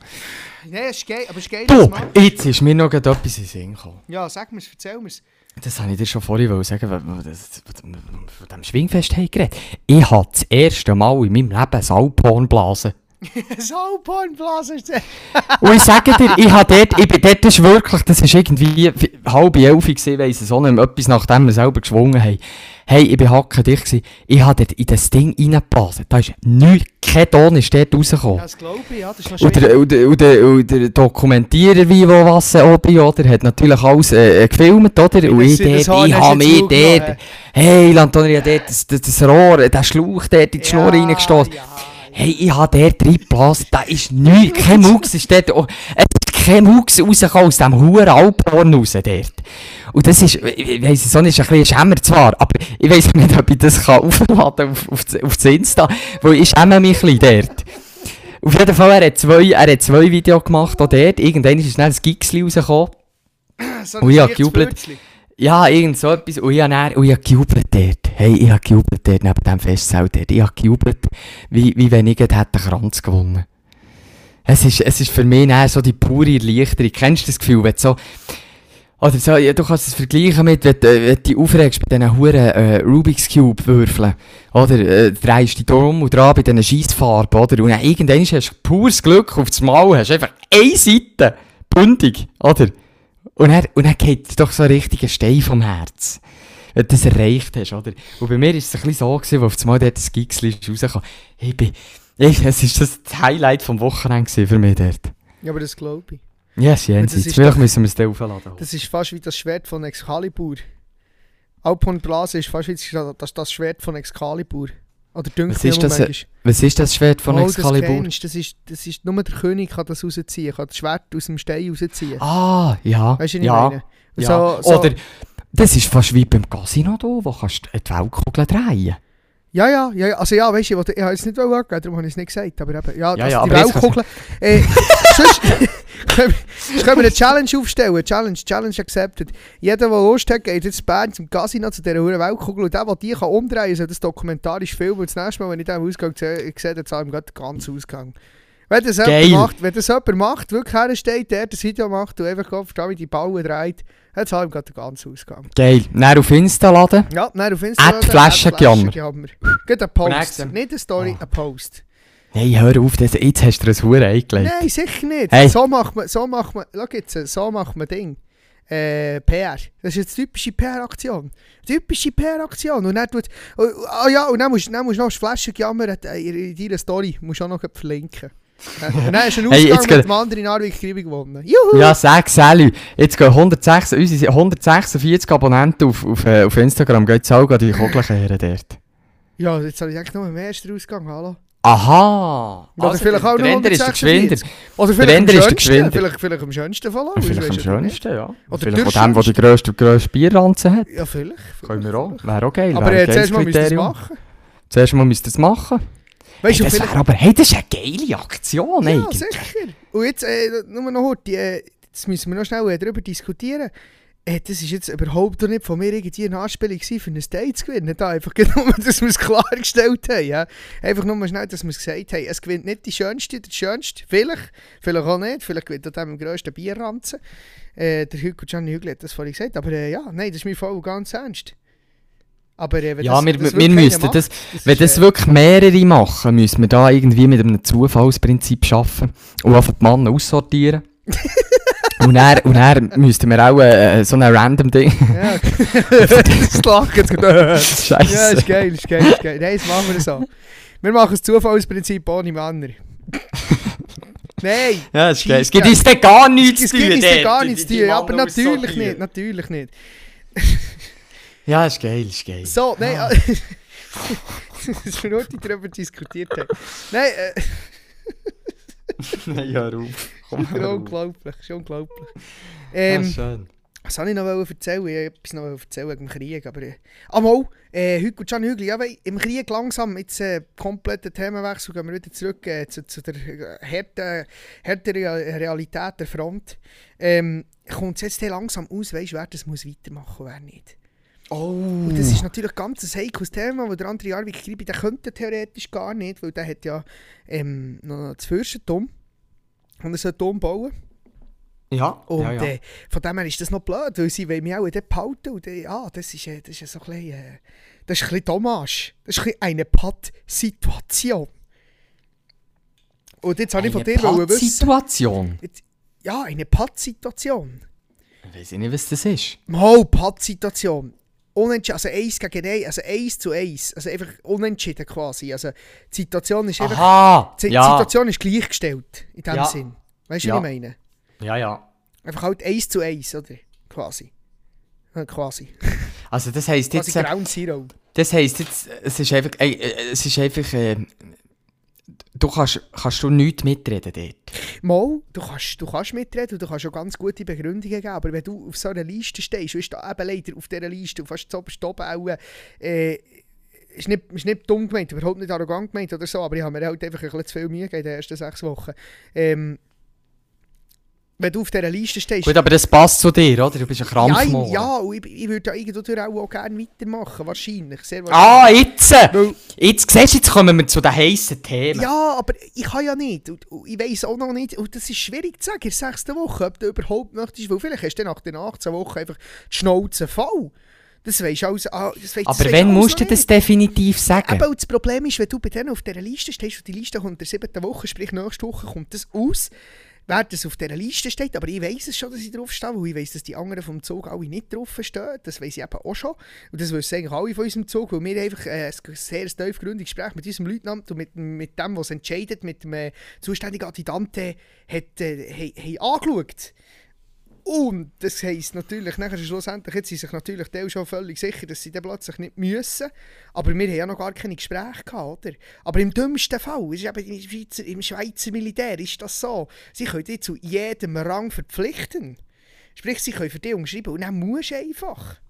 Nein, es ist geil, aber es ist geil, Du, jetzt ist mir noch etwas in den Sinn gekommen. Ja, sag mir's, erzähl mir's. Das habe ich dir schon vorhin sagen, weil wir von dem Schwingfest haben geredet. Ich habe das erste Mal in meinem Leben ein Blasen. Saupornblase ist das. Und ich sage dir, ich habe dort, ich bin dort, ist wirklich, das ist irgendwie halb elf gewesen, weiss ich so nicht mehr, etwas nachdem wir selber geschwungen haben. Hey, ich bin hackendicht gewesen, ich habe dort in das Ding reingepasst, da ist nichts, kein Ton ist dort rausgekommen. Ja, das glaube ich, ja, das ist noch Und der, und, der, und, der, und der Dokumentierer, wie wo was oben, oder, hat natürlich alles äh, gefilmt, oder? Und ich das dort, ich habe mich dort, hey, Antonio, ich habe dort das, das, das Rohr, den Schlauch dort in die Schnur reingestoßen. Ja, Hey, ich habe dort reingepasst, da ist nichts, kein Mucks ist dort, oh, es ist kein Mucks rausgekommen aus diesem huren Alphorn raus dort. Und das ist, ich weiss nicht, ist ein bisschen Schämmer zwar, aber ich weiss nicht, ob ich das kann aufladen auf, auf, auf das Insta, weil ich schäme mich ein bisschen dort. Auf jeden Fall, er hat zwei, er hat zwei Videos gemacht, auch dort, irgendwann ist schnell ein Gixli rausgekommen. so Und ich habe gejubelt. Würzli. Ja, irgend so etwas. Und ich habe, dann, ich habe gejubelt dort. Hey, ich habe gejubelt dort neben dem Festzelt dort. Ich habe gejubelt, wie, wie wenn ich hätte einen Kranz gewonnen. Es ist, es ist für mich so die pure Erleichterung. Kennst du das Gefühl, wenn so... Oder so, ja, du kannst es vergleichen mit, wenn, wenn du dich aufregst bei diesen huren äh, Rubik's Cube Würfeln. Oder äh, drehst dich drum und dran bei diesen Scheissfarben, oder? Und dann irgendwann hast du pures Glück auf das Mal, hast einfach eine Seite, buntig, oder? Und dann, und dann geht doch so ein richtiger Stein vom Herz. Wenn du das erreicht hast, oder? Und bei mir war es ein bisschen so, gewesen, wo auf das Mal dort das Gixli ist rausgekommen. Ich bin, ich, es ist das Highlight vom Wochenende für mich dort. Ja, aber das glaube ich. Yes, das jenseits. Vielleicht doch- müssen wir es dann aufladen. Das ist fast wie das Schwert von Excalibur. Alphorn Blase ist fast wie das, das, das Schwert von Excalibur. Oder Was ist das, manchmal. Was ist das Schwert von Oh, Excalibur? Das, kennst, das, ist, das ist nur der König kann das rausziehen, kann das Schwert aus dem Stein rausziehen. Ah, ja. weißt du, was ja, ich meine? Ja. So, so, Oder, das ist fast wie beim Casino da, wo kannst du die Weltkugel drehen. Ja, ja, ja, ja, also ja, weißt du, ich habe es nicht angegeben, darum habe ich es nicht gesagt, aber eben, ja, Ja, das, ja, die aber jetzt Weltkugel, äh, sonst können wir- sonst können wir eine Challenge aufstellen, Challenge, Challenge accepted. Jeder, der Lust hat, geht jetzt Bern zum Casino, zu dieser verdammten Weltkugel und der, der die kann umdrehen kann, soll das dokumentarisch filmen und das nächste Mal, wenn ich den Ausgang sehe, sehe, dann zahle ich ihm gerade den ganzen Ausgang. Wenn das, Geil. jemand macht, wenn das jemand macht, wirklich hersteht, der das Video macht und einfach auf die Bauen dreht, dann zahle ich ihm gerade den ganzen Ausgang. Geil. Dann auf Insta laden. Ja, nein, auf Instagram. At Flaschengejammer. Flaschengejammer. Geht ein Post. dann- Nicht eine Story, Ah. ein Post. Hey, hör auf, das, jetzt hast du dir ein Hure eingelegt. Nein, sicher nicht. Hey. So macht man, so macht man, schau jetzt, so macht man Ding. Äh, PR. Das ist jetzt typische PR-Aktion. Typische PR-Aktion. Und dann tut, oh, ah ja, und dann musst, dann musst du noch das Flaschengejammer äh, in, in deiner Story musst du auch noch verlinken. Dann hast du einen Hey, Ausgang jetzt mit geht- dem anderen Narvik Kribi gewonnen. Juhu! Ja, sag Sally. Jetzt gehen 106, unsere 146 Abonnenten auf, auf, äh, auf Instagram, gehen jetzt auch die Kugel kehren dort. Ja, jetzt habe ich eigentlich nur im ersten Ausgang, hallo. Aha! Oder vielleicht auch der noch Ender ist der 146. Geschwinder. Oder Der vielleicht am Ender ist der. Geschwinder. Vielleicht, vielleicht am schönsten von allen. Vielleicht am schönsten, ja. Oder vielleicht der von dem, der die grösste, grösste Bierranze hat. Ja, vielleicht. Können wir auch. Wäre auch geil. Aber ein äh, zuerst mal müsst ihr es machen. Zuerst mal müsst ihr es machen. Weißt Hey, das wäre aber, hey, das ist eine geile Aktion Ja, eigentlich. sicher. Und jetzt, äh, nur noch heute, äh, jetzt müssen wir noch schnell äh, darüber diskutieren. Äh, das ist jetzt überhaupt nicht von mir irgendwie eine Anspielung für einen Date zu gewinnen. Da einfach nur, dass wir es klargestellt haben. Ja? Einfach nur schnell, dass wir es gesagt haben. Es gewinnt nicht die Schönste, der Schönste. Vielleicht, vielleicht auch nicht. Vielleicht gewinnt er dem grössten Bierranzen. Äh, der Hugo Gianni Hügel hat das vorhin gesagt. Aber äh, ja, nein, das ist mir voll ganz ernst. Aber äh, wenn Ja, das, wir, das wir müssten das, macht, wenn ist, das äh, wirklich mehrere machen, müssen wir da irgendwie mit einem Zufallsprinzip arbeiten und einfach die Männer aussortieren. und, dann, und dann müssten wir auch äh, so ein random Ding. Ja, das Lachen jetzt gerade. Scheiße. Ja, ist geil, ist geil, ist geil. Nein, jetzt machen wir so. Wir machen das Zufallsprinzip ohne Männer. Nein! Ja, das ist geil. Es gibt uns gar nichts Es zu gibt tun. uns da dort, gar nichts zu die tun, aber natürlich nicht, natürlich nicht. Ja, ist geil, ist geil. So, nein, ah. dass wir heute darüber diskutiert haben. Nein, äh, Nein, hör auf. Komm, auf. unglaublich, ist unglaublich. Ja, Ähm, schön. was soll ich noch erzählen? Ich wollte etwas noch erzählen wegen dem Krieg, aber... Äh, ah, mal, äh, Hugo Can Hügli, ja, im Krieg langsam, jetzt äh, kompletter Themenwechsel, gehen wir wieder zurück äh, zu, zu der Real- Realität der Front. Ähm, kommt es jetzt langsam aus, weißt, wer das muss weitermachen und wer nicht. Oh. Und das ist natürlich ganz ein heikles Thema, weil der andere Jarvik Kribi, der könnte theoretisch gar nicht, weil der hat ja ähm, noch das Fürstentum und er soll Turm bauen. Ja, Und ja, ja. Äh, von dem her ist das noch blöd, weil sie wollen mich auch dort behalten. Und äh, ja, das ist, äh, das ist so ein bisschen, äh, das ist ein bisschen Dommage. Das ist ein bisschen eine Patt-Situation. Und jetzt habe ich von dir wollen wissen... Pattsituation. Ja, eine Pattsituation. Ich weiß nicht, was das ist. Mal Pattsituation. Unentschieden, also 1 gegen 1, also 1 zu 1. Also einfach unentschieden quasi. Also die Situation ist einfach... Aha! Die Ja, Situation ist gleichgestellt, in dem Ja. Sinn. Weißt du, Ja. was ich meine? ja, ja. Einfach halt 1 zu 1, oder? Quasi. Ja, quasi. Also das heisst Quasi jetzt... äh, Ground Zero. Das heisst jetzt, es ist einfach, äh, äh, es ist einfach, äh, du kannst, kannst du nichts mitreden dort. Mal, du kannst, du kannst mitreden und du kannst auch ganz gute Begründungen geben, aber wenn du auf so einer Liste stehst, du bist da eben leider auf dieser Liste und fast zu oben auch, äh, ist nicht, ist nicht dumm gemeint, überhaupt nicht arrogant gemeint oder so, aber ich habe mir halt einfach ein bisschen zu viel Mühe gegeben in den ersten sechs Wochen. Ähm, wenn du auf dieser Liste stehst... Gut, aber das passt zu dir, oder? Du bist ein ja, Krampfmoor. ja, und ich, ich würde ja irgendwo auch, auch gerne weitermachen, wahrscheinlich, sehr Ah, wahrscheinlich. jetzt! Weil- Jetzt siehst du, jetzt kommen wir zu den heissen Themen. Ja, aber ich kann ja nicht. Und, und ich weiß auch noch nicht, und das ist schwierig zu sagen in der sechsten Woche, ob du überhaupt möchtest, weil vielleicht hast du nach den 18 Wochen einfach die Schnauze voll. Das weisst du alles, ah, das weisst, das aber wenn alles musst du das definitiv sagen? Und das Problem ist, wenn du bei denen auf dieser Liste stehst und die Liste kommt in der siebten Woche, sprich nächste Woche kommt das aus, wer das auf dieser Liste steht, aber ich weiß es schon, dass ich drauf stehe, weil ich weiß, dass die anderen vom Zug alle nicht drauf stehen, das weiß ich eben auch schon. Und das wissen eigentlich alle von unserem Zug, weil wir einfach äh, ein sehr tiefgründiges Gespräch mit unserem Leutnant und mit, mit dem, was entscheidet, mit dem äh, zuständigen Adjutanten, hat, äh, he, he angeschaut. Und das heisst natürlich, nachher schlussendlich, jetzt sind sich natürlich die schon völlig sicher, dass sie dann plötzlich nicht müssen. Aber wir haben ja noch gar keine Gespräche gehabt, oder? Aber im dümmsten Fall, ist eben im, Schweizer, im Schweizer Militär ist das so, sie können dich zu jedem Rang verpflichten. Sprich, sie können für dich umschreiben und dann musst du einfach.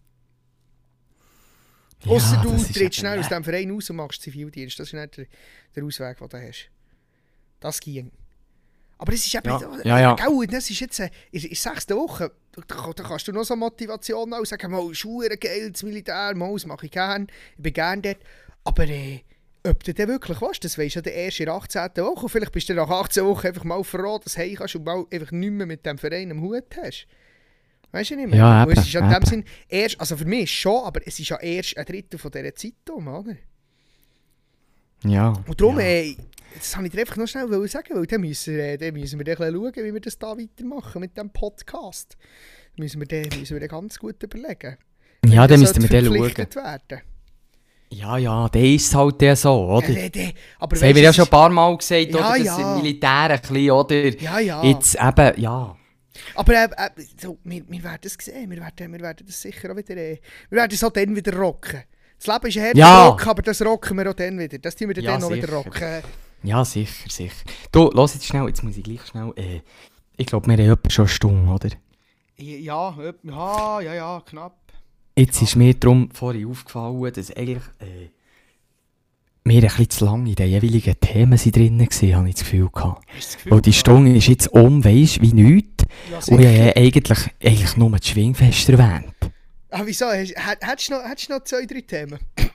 Ja, Ausser du trittst schnell aus dem Verein raus und machst Zivildienst. Das ist nicht der, der Ausweg, den du hast. Das ging. Aber es ist eben Ja, nicht- ja, ja. Gell, das ist jetzt äh, in in sechsten Woche. Da, da, kannst du noch so Motivation auch sagen, mal, Schuhe geil, das Militär, mal, das mache ich gern, ich bin gern dort. Aber äh, ob du denn wirklich willst, das weisst du ja erst in der 18. Woche. Und vielleicht bist du nach 18 Wochen einfach mal froh, dass du heim kannst und mal einfach nicht mehr mit dem Verein am Hut hast. Weißt du nicht mehr? Ja, Und es eben, ist ja in dem eben. Sinn erst, also für mich schon, aber es ist ja erst ein Drittel von dieser Zeit um, oder? Ja. Und darum, ja. äh, das wollte ich dir einfach noch schnell sagen, weil dann müssen, äh, dann müssen wir dann schauen, wie wir das da weitermachen mit diesem Podcast. Da müssen wir dann, müssen wir dann ganz gut überlegen. ja, dann das müssten wir dann schauen. werden. Ja, ja, der ist halt der so, oder? Äh, dann- aber Das haben wir ja schon ein paar Mal gesagt, Ja, oder? Das ja. im Militär ein bisschen, oder? Ja, ja. Jetzt eben, ja. Aber äh, äh, so, wir, wir werden es sehen, wir werden, wir werden das sicher auch wieder, äh, wir werden es auch dann wieder rocken. Das Leben ist harter Ja. Rock, aber das rocken wir auch dann wieder. Das tun wir Ja, dann auch wieder rocken. Ja, sicher, sicher. Du, los jetzt schnell, jetzt muss ich gleich schnell. Äh, ich glaube, wir haben etwa schon eine Stunde, oder? Ja, ja, ja, ja, knapp. Jetzt ist mir darum vorhin aufgefallen, dass eigentlich äh, wir ein bisschen zu lange in den jeweiligen Themen sind drin waren, habe ich das Gefühl gehabt. Das Gefühl Weil die? Stunde ist jetzt um, weisst wie nichts. Ja, Und ich habe eigentlich, eigentlich nur das Schwingfest erwähnt. Ah, wieso? Hättest du noch, noch zwei, drei Themen?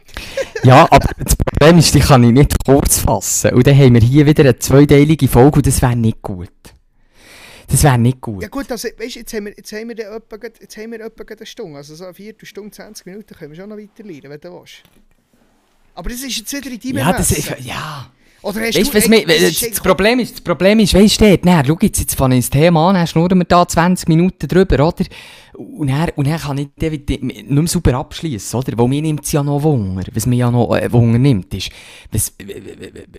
Ja, aber das Problem ist, die kann ich nicht kurz fassen. Und dann haben wir hier wieder eine zweiteilige Folge und das wäre nicht gut. Das wäre nicht gut. Ja gut, also, weißt, jetzt haben wir, jetzt haben wir, etwa, jetzt haben wir etwa eine Stunde. Also so eine Viertelstunde, 20 Minuten können wir schon noch weiter lernen, wenn du willst. Aber das ist jetzt wieder in deinem Ja, das Ermessen. ist, ja. Oder hast Weißt, du... was mir, das Problem ist, das Problem ist, weißt du, dann, schau jetzt, jetzt fange ich das Thema an, dann schnurren wir da 20 Minuten drüber, oder? Und dann, und dann kann ich wieder nicht mehr sauber abschließen, oder? Weil mir nimmt es ja noch Wunder. Was mir ja noch äh, Wunder nimmt, ist, was,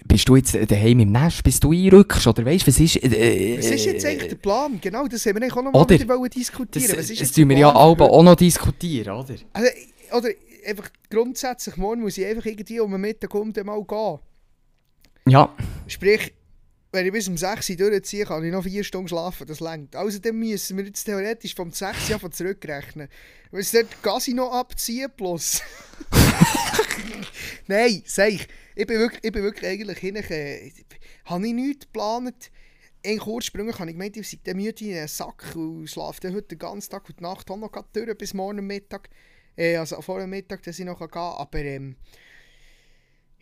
bist du jetzt daheim im Nest, bis du einrückst, oder weißt was ist... Äh, Was ist jetzt eigentlich der Plan? Genau, das haben wir eigentlich auch noch mal Oder? wollen diskutieren. Das, was ist das tun wir ja auch noch diskutieren, oder? Also, oder einfach grundsätzlich, morgen muss ich einfach irgendwie um den Mittag um mal gehen. Ja, Sprich, wenn ich bis um 6 Uhr durchziehe, kann ich noch 4 Stunden schlafen, das längt. Außerdem müssen wir jetzt theoretisch vom 6 Uhr zurückrechnen. Weil es dort Gassi noch abziehen plus. Nein, sag ich. Ich bin wirklich, ich bin wirklich eigentlich hin. Äh, habe ich nichts geplant. In Kurzsprüngen habe ich gemeint, ich sei müde in einen Sack und schlafe heute den ganzen Tag und die Nacht auch noch durch bis morgen Mittag. Äh, also vor dem Mittag, dass ich noch gehen kann. Aber ähm,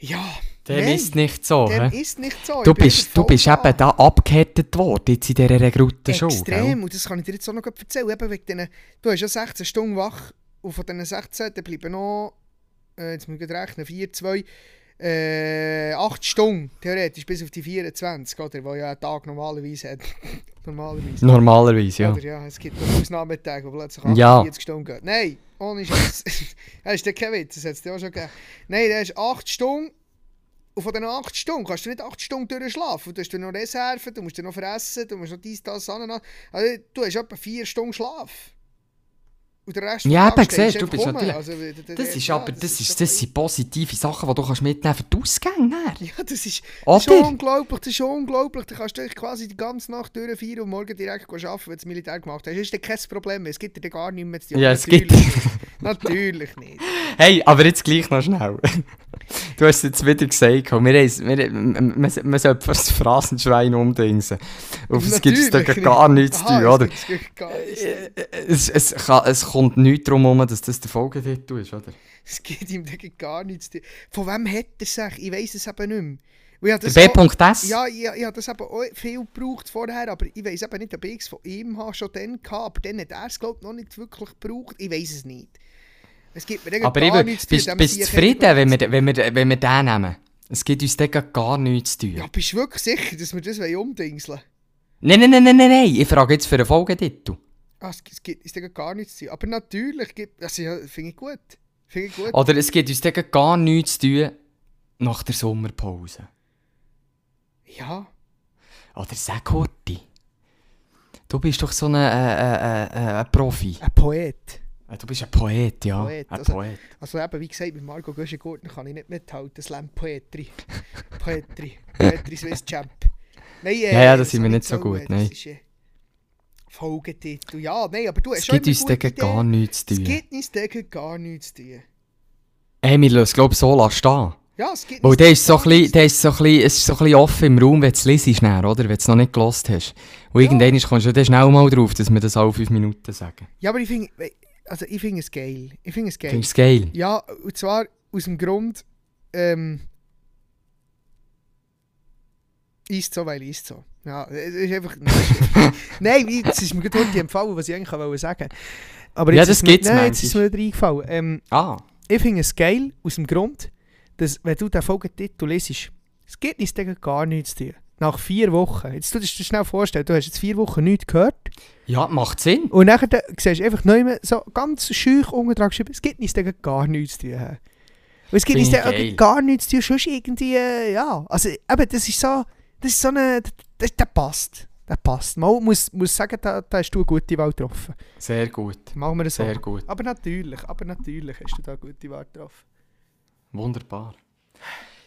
ja, dem nein, ist nicht so, dem hä? ist nicht so. Du Ich bist, du bist da. eben da abgehärtet worden, jetzt in dieser Rekrutenschule, Extrem, gell? und das kann ich dir jetzt auch noch erzählen. Eben wegen diesen, du hast ja 16 Stunden wach und von diesen 16 dann bleiben noch, äh, jetzt muss ich rechnen, 4, 2, äh, 8 Stunden, theoretisch, bis auf die 24, oder? Wo ja ein Tag normalerweise hat. normalerweise. Normalerweise, ja. Oder ja, es gibt Ausnahmetage, wo plötzlich Ja. 48 Stunden geht. Nein, ohne Scheiß. das ist der kein Witz, das hat es dir auch schon gegeben. Nein, der ist 8 Stunden. Und von diesen 8 Stunden kannst du nicht 8 Stunden durchschlafen. Du hast noch Reserven, du musst dann noch fressen, du musst noch dies, das, Ananas. Also, du hast etwa 4 Stunden Schlaf. Und der Rest Ja, eben, siehst du, du bist natürlich- Also, Das ist aber, das, ist, das sind positive Sachen, die du kannst mitnehmen für die Ausgänge. Ja, das ist, das ist unglaublich, das ist unglaublich. Du kannst dich quasi die ganze Nacht durchfeiern und morgen direkt arbeiten, wenn du das Militär gemacht hast. Das ist dann kein Problem. Es gibt dir gar nichts mehr zu tun. Ja, es gibt-. Natürlich nicht. Hey, aber jetzt gleich noch schnell. Du hast es jetzt wieder gesagt, wir, wir, man, man sollte fast das Phrasenschwein umdingsen. Auf es gibt es da gar nicht. nichts zu tun, es oder? nichts. Es, es, kann, es kommt nicht darum herum, dass das der Folgetitel ist, oder? Es geht ihm gar nichts. Von wem hat er sich? Ich weiß es eben nicht mehr. Und das auch- B.S? Ja, ich, ich habe das eben auch viel gebraucht vorher, aber ich weiß eben nicht, ob ich es von ihm habe, schon dann gehabt, aber dann hat er es, glaube ich, noch nicht wirklich gebraucht. Ich weiß es nicht. Es gibt mir Aber gar nichts zu tun, bist bist du zufrieden, wenn wir, wenn, wir, wenn wir den nehmen? Es gibt uns dann gar nichts zu tun. Ja, bist du wirklich sicher, dass wir das wollen umdingseln Nein, nein, nein, nein, nein, nein. Ich frage jetzt für einen Folgetitel. Ah, es, es gibt gibt gar nichts zu tun. Aber natürlich gibt also, ja, finde ich gut. Finde ich gut. Oder es gibt uns gar nichts zu tun nach der Sommerpause. Ja. Oder sag Horti. Du bist doch so ein, äh, äh, äh, Profi. Ein Poet. Äh, Du bist ein Poet, ja. Poet, Ein also- Poet. Also eben, wie gesagt, mit Margot Göschengurten kann ich nicht mithalten. Slam Poetry. Poetry. Poetry Swiss Champ. Nein, äh, Ja, ja, da sind wir nicht so gut, äh, nein. Das ist, äh, Folgetitel. Ja, nein, aber du hast Es schon gibt immer uns dann gar nichts zu Es tun. gibt uns dann gar nichts zu tun. Hey, wir lassen es, glaube so lassen stehen. Ja, es gibt Weil der ist so ein bisschen, der ist so ein bisschen, es ist so ein bisschen offen im Raum, wenn du es liest, oder? Wenn du es noch nicht gelost hast. Und Ja. irgendwann kommst du dann schnell mal drauf, dass wir das alle fünf Minuten sagen. Ja, aber ich finde also ich finde es geil. Ich finde es geil. Findest du es geil? Ja, und zwar aus dem Grund, ähm, ist so, weil ist so. Ja, es ist einfach. Nein, jetzt ist mir gerade heute empfallen, was ich eigentlich wollte sagen. Aber Ja, jetzt das ist mir, gibt's Nein, jetzt ist mir wieder eingefallen. Ähm, Ah. ich finde es geil aus dem Grund, dass, wenn du den Folgetitel liest, es geht uns dann gar nichts zu tun. Nach vier Wochen. Jetzt tu dir das schnell vorstellen, du hast jetzt vier Wochen nichts gehört. Ja, macht Sinn. Und nachher dann siehst du einfach neu so ganz schüch unten dran geschrieben, es gibt uns dann gar nichts zu tun. Und es gibt dann geil. gar nichts zu tun, sonst irgendwie, ja. Also eben, das ist so, das ist so eine, das, der passt. Der passt. Man muss, muss sagen, da, da hast du eine gute Wahl getroffen. Sehr gut. Machen wir so. Sehr gut. Aber natürlich, aber natürlich hast du da eine gute Wahl getroffen. Wunderbar.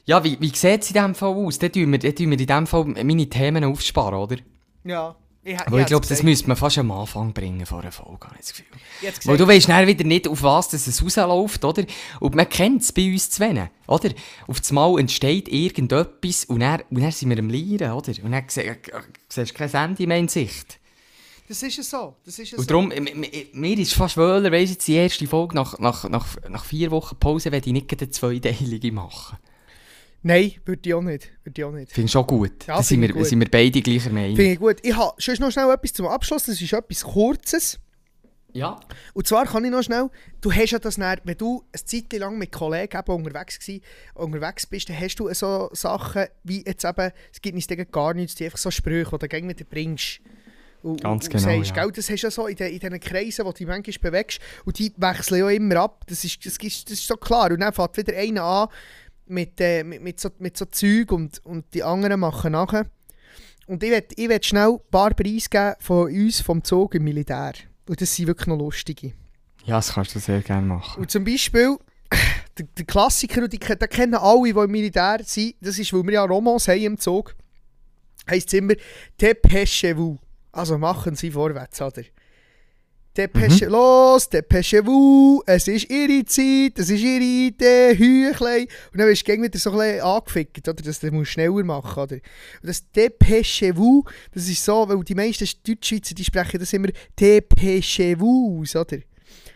Ja, wie, wie sieht es in diesem Fall aus? Dann tun wir, dann tun wir in diesem Fall meine Themen aufsparen, oder? Ja. Ich, Aber ich glaube, das müsste man fast am Anfang bringen vor einer Folge, habe ich das Gefühl. Jetzt Weil du weißt schnell wieder nicht, auf was das es rausläuft, oder? Und man kennt es bei uns zwei, oder? Auf das Mal entsteht irgendetwas und dann, und dann sind wir am Lieren, oder? Und dann sie- äh, siehst du kein Ende mehr in Sicht. Das ist es so. Das ist es Und so. darum, m- mir ist fast wöhler, weisst du, die erste Folge nach, nach, nach, nach vier Wochen Pause, werde ich nicht eine zweiteilige machen. Nein, würde ich auch nicht. Würde ich auch nicht. Finde ich schon gut. Ja, da sind wir, sind wir beide gleicher Meinung. Finde ich gut. Ich habe schon noch schnell etwas zum Abschluss. Das ist etwas Kurzes. Ja. Und zwar kann ich noch schnell, du hast ja das dann, wenn du eine Zeit lang mit Kollegen eben unterwegs, gsi, unterwegs bist, dann hast du so Sachen wie jetzt eben, es gibt nicht gar nichts, die einfach so Sprüche, die du gegen wieder bringst. Und, Ganz und, genau, Und sagst, ja. gell, das hast du ja so in, den, in diesen Kreisen, wo du manchmal bewegst, und die wechseln ja immer ab, das ist, das ist, das ist so klar. Und dann fängt wieder einer an mit, äh, mit, mit, so, mit so Zeug und, und die anderen machen nachher. Und ich will, ich will schnell ein paar Preise geben von uns, vom Zug im Militär. Und das sind wirklich noch lustige. Ja, das kannst du sehr gerne machen. Und zum Beispiel, der, der Klassiker, und die, den kennen alle, die im Militär sind, das ist, weil wir ja Romans haben im Zug, heisst es immer «Dépêchez-vous». Also machen Sie vorwärts, oder? Dépêchez, los, dépêchez-vous, es ist Ihre Zeit, es ist Ihre Idee, Hüchlein. Und dann wirst du wieder so ein bisschen angefickt, oder? Dass du musst schneller machen oder? Und das «Dépêchez-vous», das ist so, weil die meisten Deutschschweizer, die sprechen das immer «Dépêchez-vous», oder?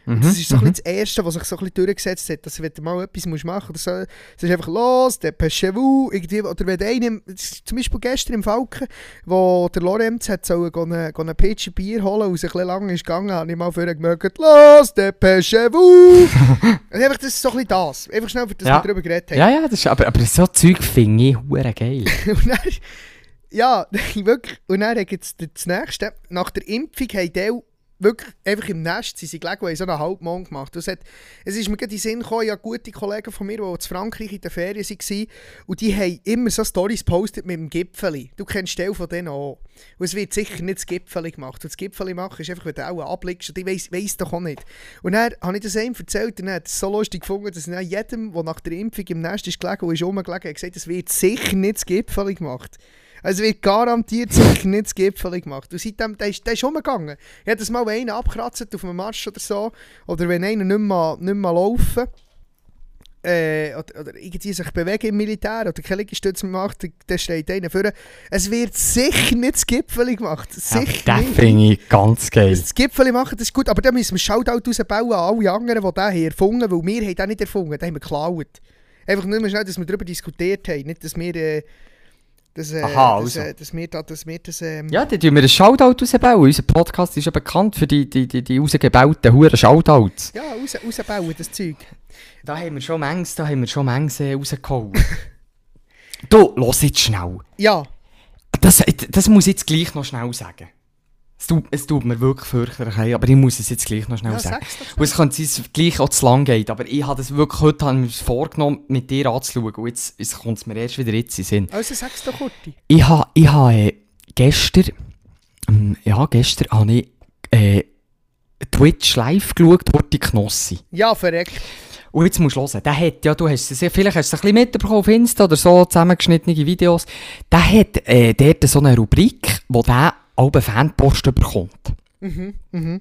Und Das ist so ein bisschen das Erste, was sich so ein bisschen durchgesetzt hat, dass wenn du mal etwas musst machen musst, es ist einfach los, der Pechevu, irgendwie, oder wenn ist zum Beispiel gestern im Falken, wo der Lorenz hat so eine, eine Pitsche Bier holen und sich ein bisschen lang ist gegangen, habe ich mal vorher gemerkt, los, der Pechevu. Und einfach, das ist so ein bisschen das, einfach schnell, dass Ja. wir darüber geredet haben. Ja, ja, das ist, aber, aber so Zeug finde ich hure geil. Und dann, ja, wirklich. Und dann gibt es das nächste. Nach der Impfung haben die wirklich einfach im Nest, sie sind gelegen haben so einen Halbmond gemacht. Es, hat, es ist mir gerade in den Sinn gekommen, ich habe gute Kollegen von mir, die in Frankreich in der Ferien waren und die haben immer so Stories postet mit dem Gipfeli. Du kennst Teil von denen auch. Und es wird sicher nicht das Gipfeli gemacht. Und das Gipfeli machen ist einfach, wenn du auch abblickst und ich weiss, weiss doch auch nicht. Und dann habe ich das einem erzählt und er hat es so lustig gefunden, dass dann jedem, der nach der Impfung im Nest ist gelegen und ist rumgelegen, hat gesagt, es wird sicher nicht das Gipfeli gemacht. Also es wird garantiert sicher nicht das Gipfel gemacht. Und seitdem, der ist, der ist umgegangen. Jedes Mal, wenn einer abkratzt auf einem Marsch oder so, oder wenn einer nicht mehr, nicht mehr laufen äh, oder, oder irgendwie sich bewegen im Militär oder keine Liegestütze mehr macht, dann- steht einer vor. Es wird sicher nicht das Gipfel gemacht. Ja, Sicher das nicht. finde ich ganz geil. Das Gipfel machen, das ist gut, aber dann müssen wir Shoutout rausbauen an alle anderen, die den hier erfunden haben, weil wir haben den nicht erfunden, den haben wir geklaut. Einfach nur mal schnell, dass wir darüber diskutiert haben, nicht, dass wir... Äh, dass, äh, Aha, dass, also. äh, dass wir da, dass wir das... Ähm, Ja, dann tun wir einen Shoutout rausbauen. Unser Podcast ist ja bekannt für die, die, die, die rausgebauten huren Shoutouts. Ja, raus, rausbauen, das Zeug. Da haben wir schon manches, da haben wir schon manches äh, rausgehauen. du, los jetzt schnell. Ja, Das, das muss ich jetzt gleich noch schnell sagen. Es tut, es tut mir wirklich fürchterlich leid, aber ich muss es jetzt gleich noch schnell ja sagen. Und es könnte sein, es gleich auch zu lang geht, aber ich habe das wirklich heute habe ich mir vorgenommen, mit dir anzuschauen. Und jetzt, jetzt kommt es mir erst wieder jetzt in Sinn. Also sag's doch, Kurti. Ich habe ich ha, äh, gestern, ähm, ja, gestern habe ich äh, Twitch live geschaut, Horti Knossi. Ja, verreckt. Und jetzt musst du hören, der hat, ja, du hast es vielleicht hast du es ein bisschen mitbekommen auf Insta oder so, zusammengeschnittene Videos, der hat äh, dort so eine Rubrik, wo der alle Fanpost bekommt. Mhm, mhm.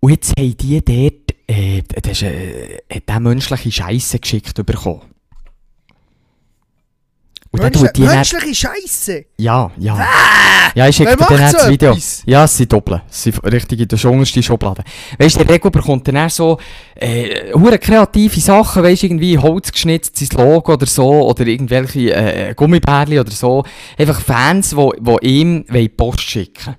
Und jetzt haben die dort, äh, das ist, äh, hat der menschliche Scheisse geschickt bekommen. Und dann tut die menschliche Scheisse. ja, ja. Ja, ich schicke dir dann das Video. etwas? Ja, es sind Doppel. Es sind richtig in der untersten Schublade. Weißt du, der Rego bekommt dann eher so, äh, kreative Sachen, weißt du, irgendwie Holz geschnitztes Logo oder so, oder irgendwelche, äh, Gummibärli oder so. Einfach Fans, die, ihm Post schicken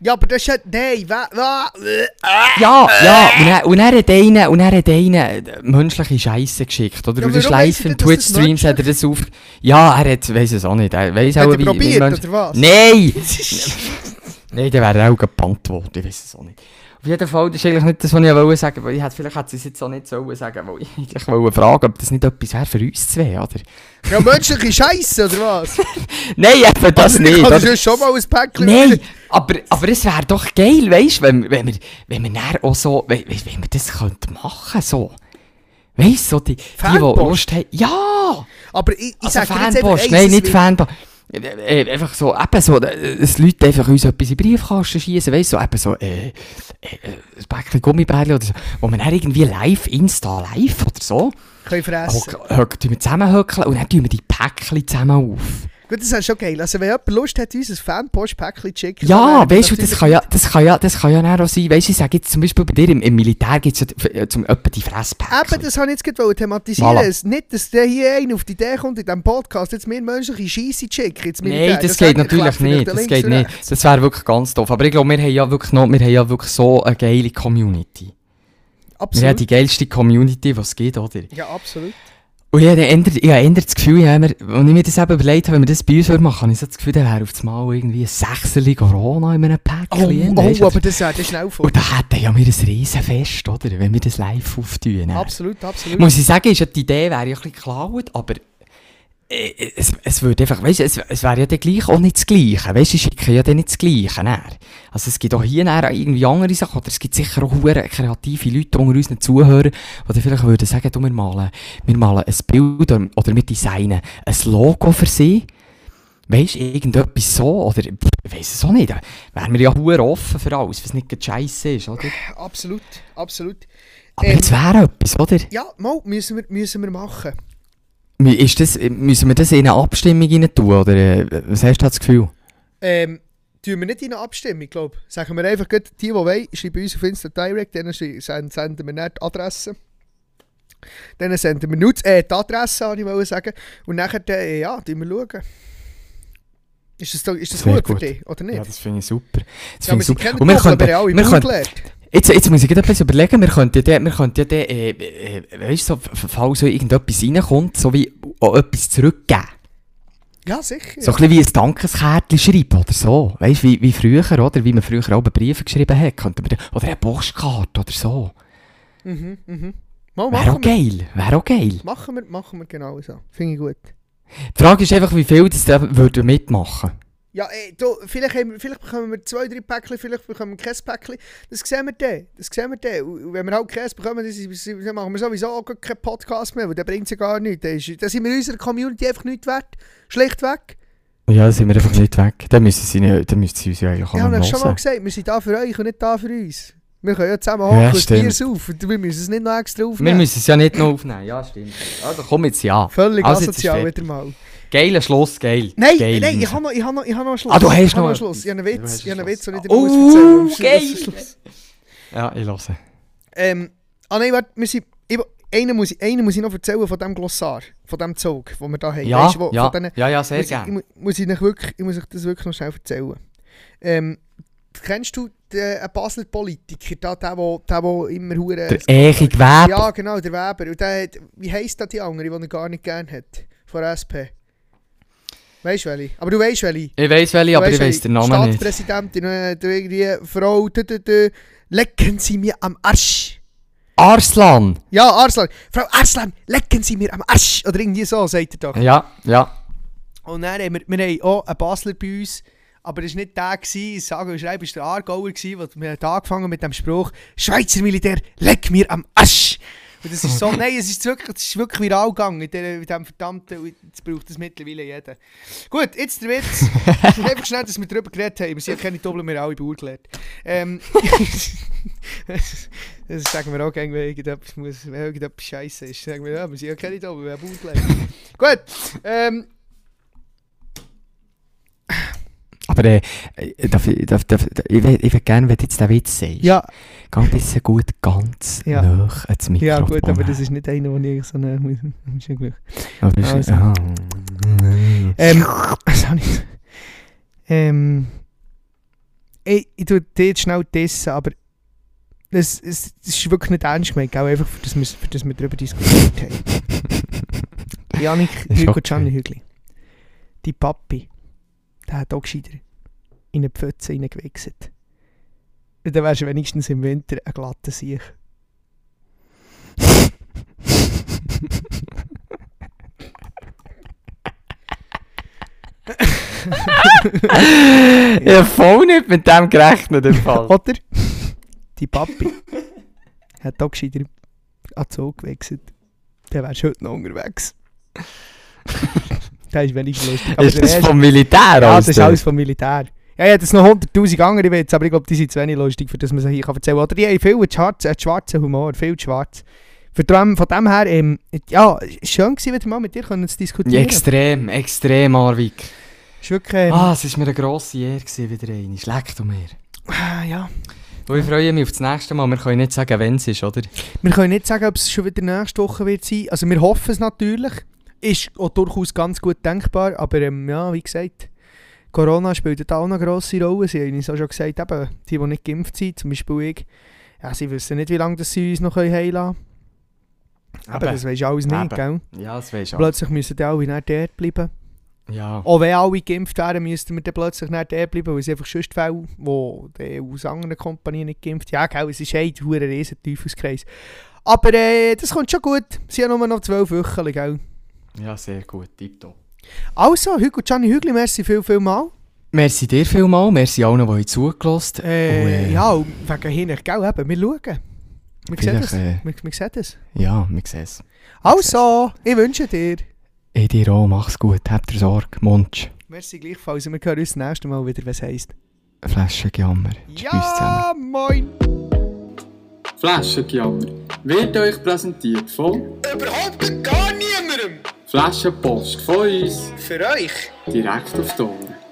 Ja, aber das ist ja... Nein, wa, wa, äh, Ja, ja, und er, und er hat und er hat einen äh, menschliche Scheisse geschickt, oder? Ja, das weiss live im Twitch-Streams hat er das auf... Ja, er hat, weiss es auch nicht, er Hat auch, er probiert, Mensch- oder was? Nein! Nein, der wäre auch gebannt worden, ich weiß es auch nicht. Auf jeden Fall, das ist eigentlich nicht das, was ich wollte sagen, weil ich hätte, vielleicht hätte sie es jetzt auch nicht sollen sagen, weil ich eigentlich wollte fragen, ob das nicht etwas wäre für uns zwei, oder? ja, menschliche Scheisse, oder was? Nein, eben das also, nicht. Ich kann oder? das schon mal ein Päckchen... Nein, aber, aber es wäre doch geil, weißt du, wenn, wenn wir, wenn wir dann auch so, wenn, wenn wir das könnten machen, so. Weißt du, so die, die, die? Lust haben. Ja! Aber ich, ich Also sag dir jetzt Fanpost, eins, nein, nicht Fanpost. Äh, äh, einfach so, eben so, äh, dass Leute einfach uns etwas in den Briefkasten schießen, weißt du, so, eben so, äh, äh, äh, ein Päckchen Gummibärli oder so, wo man dann irgendwie live, Insta live oder so, Können fressen. wir zusammenhöckeln und dann tun wir die Päckchen zusammen auf. Gut, das ist schon geil. Also wenn jemand Lust hat, uns ein Fanpost-Päckchen zu schicken... Ja, weißt du, das kann ja, das kann ja, das kann ja auch sein. Weißt du, ich sage jetzt zum Beispiel bei dir im, im Militär gibt es ja äh, zum etwa die Fresspäckchen. Eben, das habe ich jetzt gerade thematisieren. Es, nicht, dass der hier einer auf die Idee kommt, in diesem Podcast jetzt mir menschliche Scheisse schicken. Nein, das, Das geht natürlich nicht. Das geht nicht. Das wäre wirklich ganz doof. Aber ich glaube, wir haben ja wirklich noch, wir haben ja wirklich so eine geile Community. Wir haben Absolut. die geilste Community, die es gibt, oder? Ja, absolut. Und ich habe dann ändert, habe ändert das Gefühl, ja, wir, als ich mir das eben überlegt habe, wenn wir das bei uns würden machen, habe ich so das Gefühl, dann wäre auf einmal irgendwie ein Sechserli Corona in einem Päckchen. Oh, oh du? aber das wäre das schnell vor. Und da hätten ja wir ein Riesenfest, oder? Wenn wir das live auftun. Absolut, absolut. Muss ich sagen, ist ja, die Idee wäre ja ein bisschen geklaut, aber es, es würde einfach, weißt es, es wäre ja dann gleich auch nicht das Gleiche. Weißt du, ich schicke ja dann nicht das Gleiche. Dann. Also es gibt auch hier dann irgendwie andere Sachen, oder es gibt sicher auch hure kreative Leute unter unseren Zuhörern, die dann vielleicht würden sagen, du, wir malen, wir malen ein Bild oder, oder wir designen ein Logo für sie. Weißt du, irgendetwas so, oder ich weiss es auch nicht. Wären wir ja hure offen für alles, was nicht scheiße ist, oder? Absolut, absolut. Aber Ähm, jetzt wäre etwas, oder? Ja, mal, müssen wir, müssen wir machen. Ist das, müssen wir das in eine Abstimmung rein tun, oder äh, was hast du das Gefühl? Ähm, tun wir nicht in eine Abstimmung, glaube Sagen wir einfach, gut, die, die wollen, schreiben uns auf Insta Direct, dann senden wir dann die Adresse. Dann senden wir nur die, äh, die Adresse, wollte ich wollte sagen. Und nachher, äh, ja, tun wir schauen. Ist das, da- ist das gut, gut. für dich, oder nicht? Ja, das finde ich super. Das Ja, finde wir ich super. Und wir könnten, wir haben jetzt, jetzt muss ich etwas überlegen, wir könnten ja, wir könnten ja den, äh, äh, weißt du, so, falls so irgendetwas reinkommt, so wie auch etwas zurückgeben. Ja, sicher. So ein bisschen wie ein Dankeskärtchen schreiben oder so. Weißt du, wie, wie früher, oder? Wie man früher auch Briefe geschrieben hat. Könnte man, oder eine Postkarte oder so. Mhm, mhm. Wäre auch geil. Wäre auch geil. machen wir, machen wir genau so. Finde ich gut. Die Frage ist einfach, wie viel das da würden mitmachen. Ja, ey, du, vielleicht, haben wir, vielleicht bekommen wir zwei, drei Päckchen, vielleicht bekommen wir kein Päckchen. Das sehen wir dann. Das sehen wir dann. Und wenn wir halt keins bekommen, dann, machen wir sowieso auch keinen Podcast mehr, weil der bringt ja gar nichts. Dann sind wir unserer Community einfach nicht wert. Schlichtweg. Ja, dann sind wir einfach nicht weg. Dann müssen sie, nicht, dann müssen sie uns ja eigentlich auch Ich habe noch euch schon mal gesagt, wir sind da für euch und nicht da für uns. Wir können ja zusammen Ja, hocken und stimmt. Bier saufen. Wir müssen es nicht noch extra Wir aufnehmen. müssen es ja nicht noch aufnehmen. Ja, stimmt. Also komm jetzt ja. Völlig Also, asozial wieder mal. Geiler Schluss, geil. Nein, geil. nein, ich habe noch, ich habe noch, ich habe noch einen Schluss. Ah, du hast ich noch einen Schluss. Ich habe einen Witz, ich habe einen Witz, den ich dir Schluss. muss Oh, erzählen muss. geil. Ja, ich höre. Ähm, ah nein, warte, wir sind, ich, einen, muss ich, einen muss ich noch erzählen von dem Glossar, von dem Zug, den wir da haben. Ja, wo- ja, denen, ja, ja, sehr ich, ich, gerne. mu- muss, ich, euch wirklich, ich muss euch das wirklich noch schnell erzählen. Ähm, kennst du den einen Basler Politiker, da, der, der, der, der immer hure Der Echig Weber. Ja, genau, der Weber. Und der wie heisst da die andere, die er gar nicht gern hat? Von der SP. Weißt du welche? Aber du weißt welche. Ich weiss welche, aber ich weiss den. Namen nicht. Stadtpräsidentin, äh, der irgendwie Frau, dü, lecken Sie mir am Arsch. Arslan! Ja, Arslan. Frau Arslan, lecken Sie mir am Arsch. Oder irgendwie so, sagt er doch. Ja, ja. Und dann haben wir, wir haben auch einen Basler bei uns, aber es war nicht der, gewesen, sage und schreibe, war der Aargauer, gewesen, haben angefangen mit dem Spruch «Schweizer Militär, leck mir am Arsch!» Das ist so, nein, es ist wirklich, es ist wirklich viral gegangen in diesem verdammten, jetzt braucht das mittlerweile jeder. Gut, jetzt der Witz. Einfach schnell, dass wir darüber geredet haben. Wir sind ja keine Doppel, wir haben alle Bauern gelernt. Ähm, das sagen wir auch gerne, wenn irgendetwas, wenn irgendetwas scheiße ist. Sagen wir, ja, wir sind ja keine Doppel, wir haben Bauern gelernt. Gut, ähm, Aber äh, darf, darf, darf, ich ich will gerne, wenn du jetzt den Witz sagst, ja, geh ein bisschen gut ganz Ja. nah ans Mikrofon. ja gut, aber das ist nicht einer, den ich so nah muss. Ist ja. Aber ist, Also. aha. Ähm, ich? Ähm, ich, ich tue dir jetzt schnell testen, aber das, das, das ist wirklich nicht ernst gemeint, gell? einfach für das, wir, für das wir darüber diskutiert haben. Janik Ist Hügel okay. Gianni Hügli. Die Papi, der hat auch gescheiter in eine Pfütze reingewichst. Dann wärst du wenigstens im Winter ein glatter Sieg. Ich habe voll nicht mit dem gerechnet im Fall. Oder? Die Papi hat auch gescheiter an den gewechselt. Der wärst heute noch unterwegs. der ist wenigstens lustig. Aber ist das vom Militär? Ja, das alles ist alles vom Militär. Ja, hätte jetzt noch 100'000 andere Witze, aber ich glaube, die sind zu wenig lustig, für das man sie hier erzählen kann. Oder die haben viel schwarzen, äh, schwarzen Humor, viel schwarz. Von dem, von dem her, ähm, ja, schön gewesen, wieder mal mit dir können zu Ja, diskutieren. extrem, extrem, Arvik. ist wirklich, ähm, Ah, es war mir eine grosse Ehre, gewesen, wieder eine. Schlägt um mir. ah, ja. Und ich freue mich auf das nächste Mal. Wir können nicht sagen, wenn es ist, oder? Wir können nicht sagen, ob es schon wieder nächste Woche wird sein. Also wir hoffen es natürlich. Ist auch durchaus ganz gut denkbar. Aber ähm, ja, wie gesagt, Corona spielt da auch eine grosse Rolle. Sie haben uns auch schon gesagt, eben, die, die nicht geimpft sind, zum Beispiel ich, ja, sie wissen nicht, wie lange sie uns noch heilen können. Aber das weisst du alles nicht, gell? Ja, das weisst du. Plötzlich müssen die alle nicht dort bleiben. Ja. Auch wenn alle geimpft wären, müssten wir dann plötzlich nicht dort bleiben, weil es einfach sonst Fälle, die aus anderen Kompanien nicht geimpft Ja, gell, es ist ein verdammter riesen Teufelskreis. Aber äh, das kommt schon gut. Sie haben nur noch zwölf Wochen, gell? ja, sehr gut. Tipptopp. Also, Hugo Gianni Hügli, merci viel, viel mal. Merci dir vielmal. Merci allen, die euch zugelassen Äh, äh. Ja, wegen hinten, gell, eben, wir schauen. Wir sehen Vielleicht, es. äh, Wir, wir sehen es. Ja, wir sehen es. Also, ich wünsche dir. Ich dir auch. Mach's gut. Habt ihr Sorge. Munch. Merci gleichfalls. und Wir hören uns das nächste Mal wieder, was heisst. Flasche Jammer. Tschüss zusammen. Ja, moin. Flaschengejammer wird euch präsentiert von Überhaupt gar niemandem. Flaschenpost von uns Für euch. direkt auf die Ohren.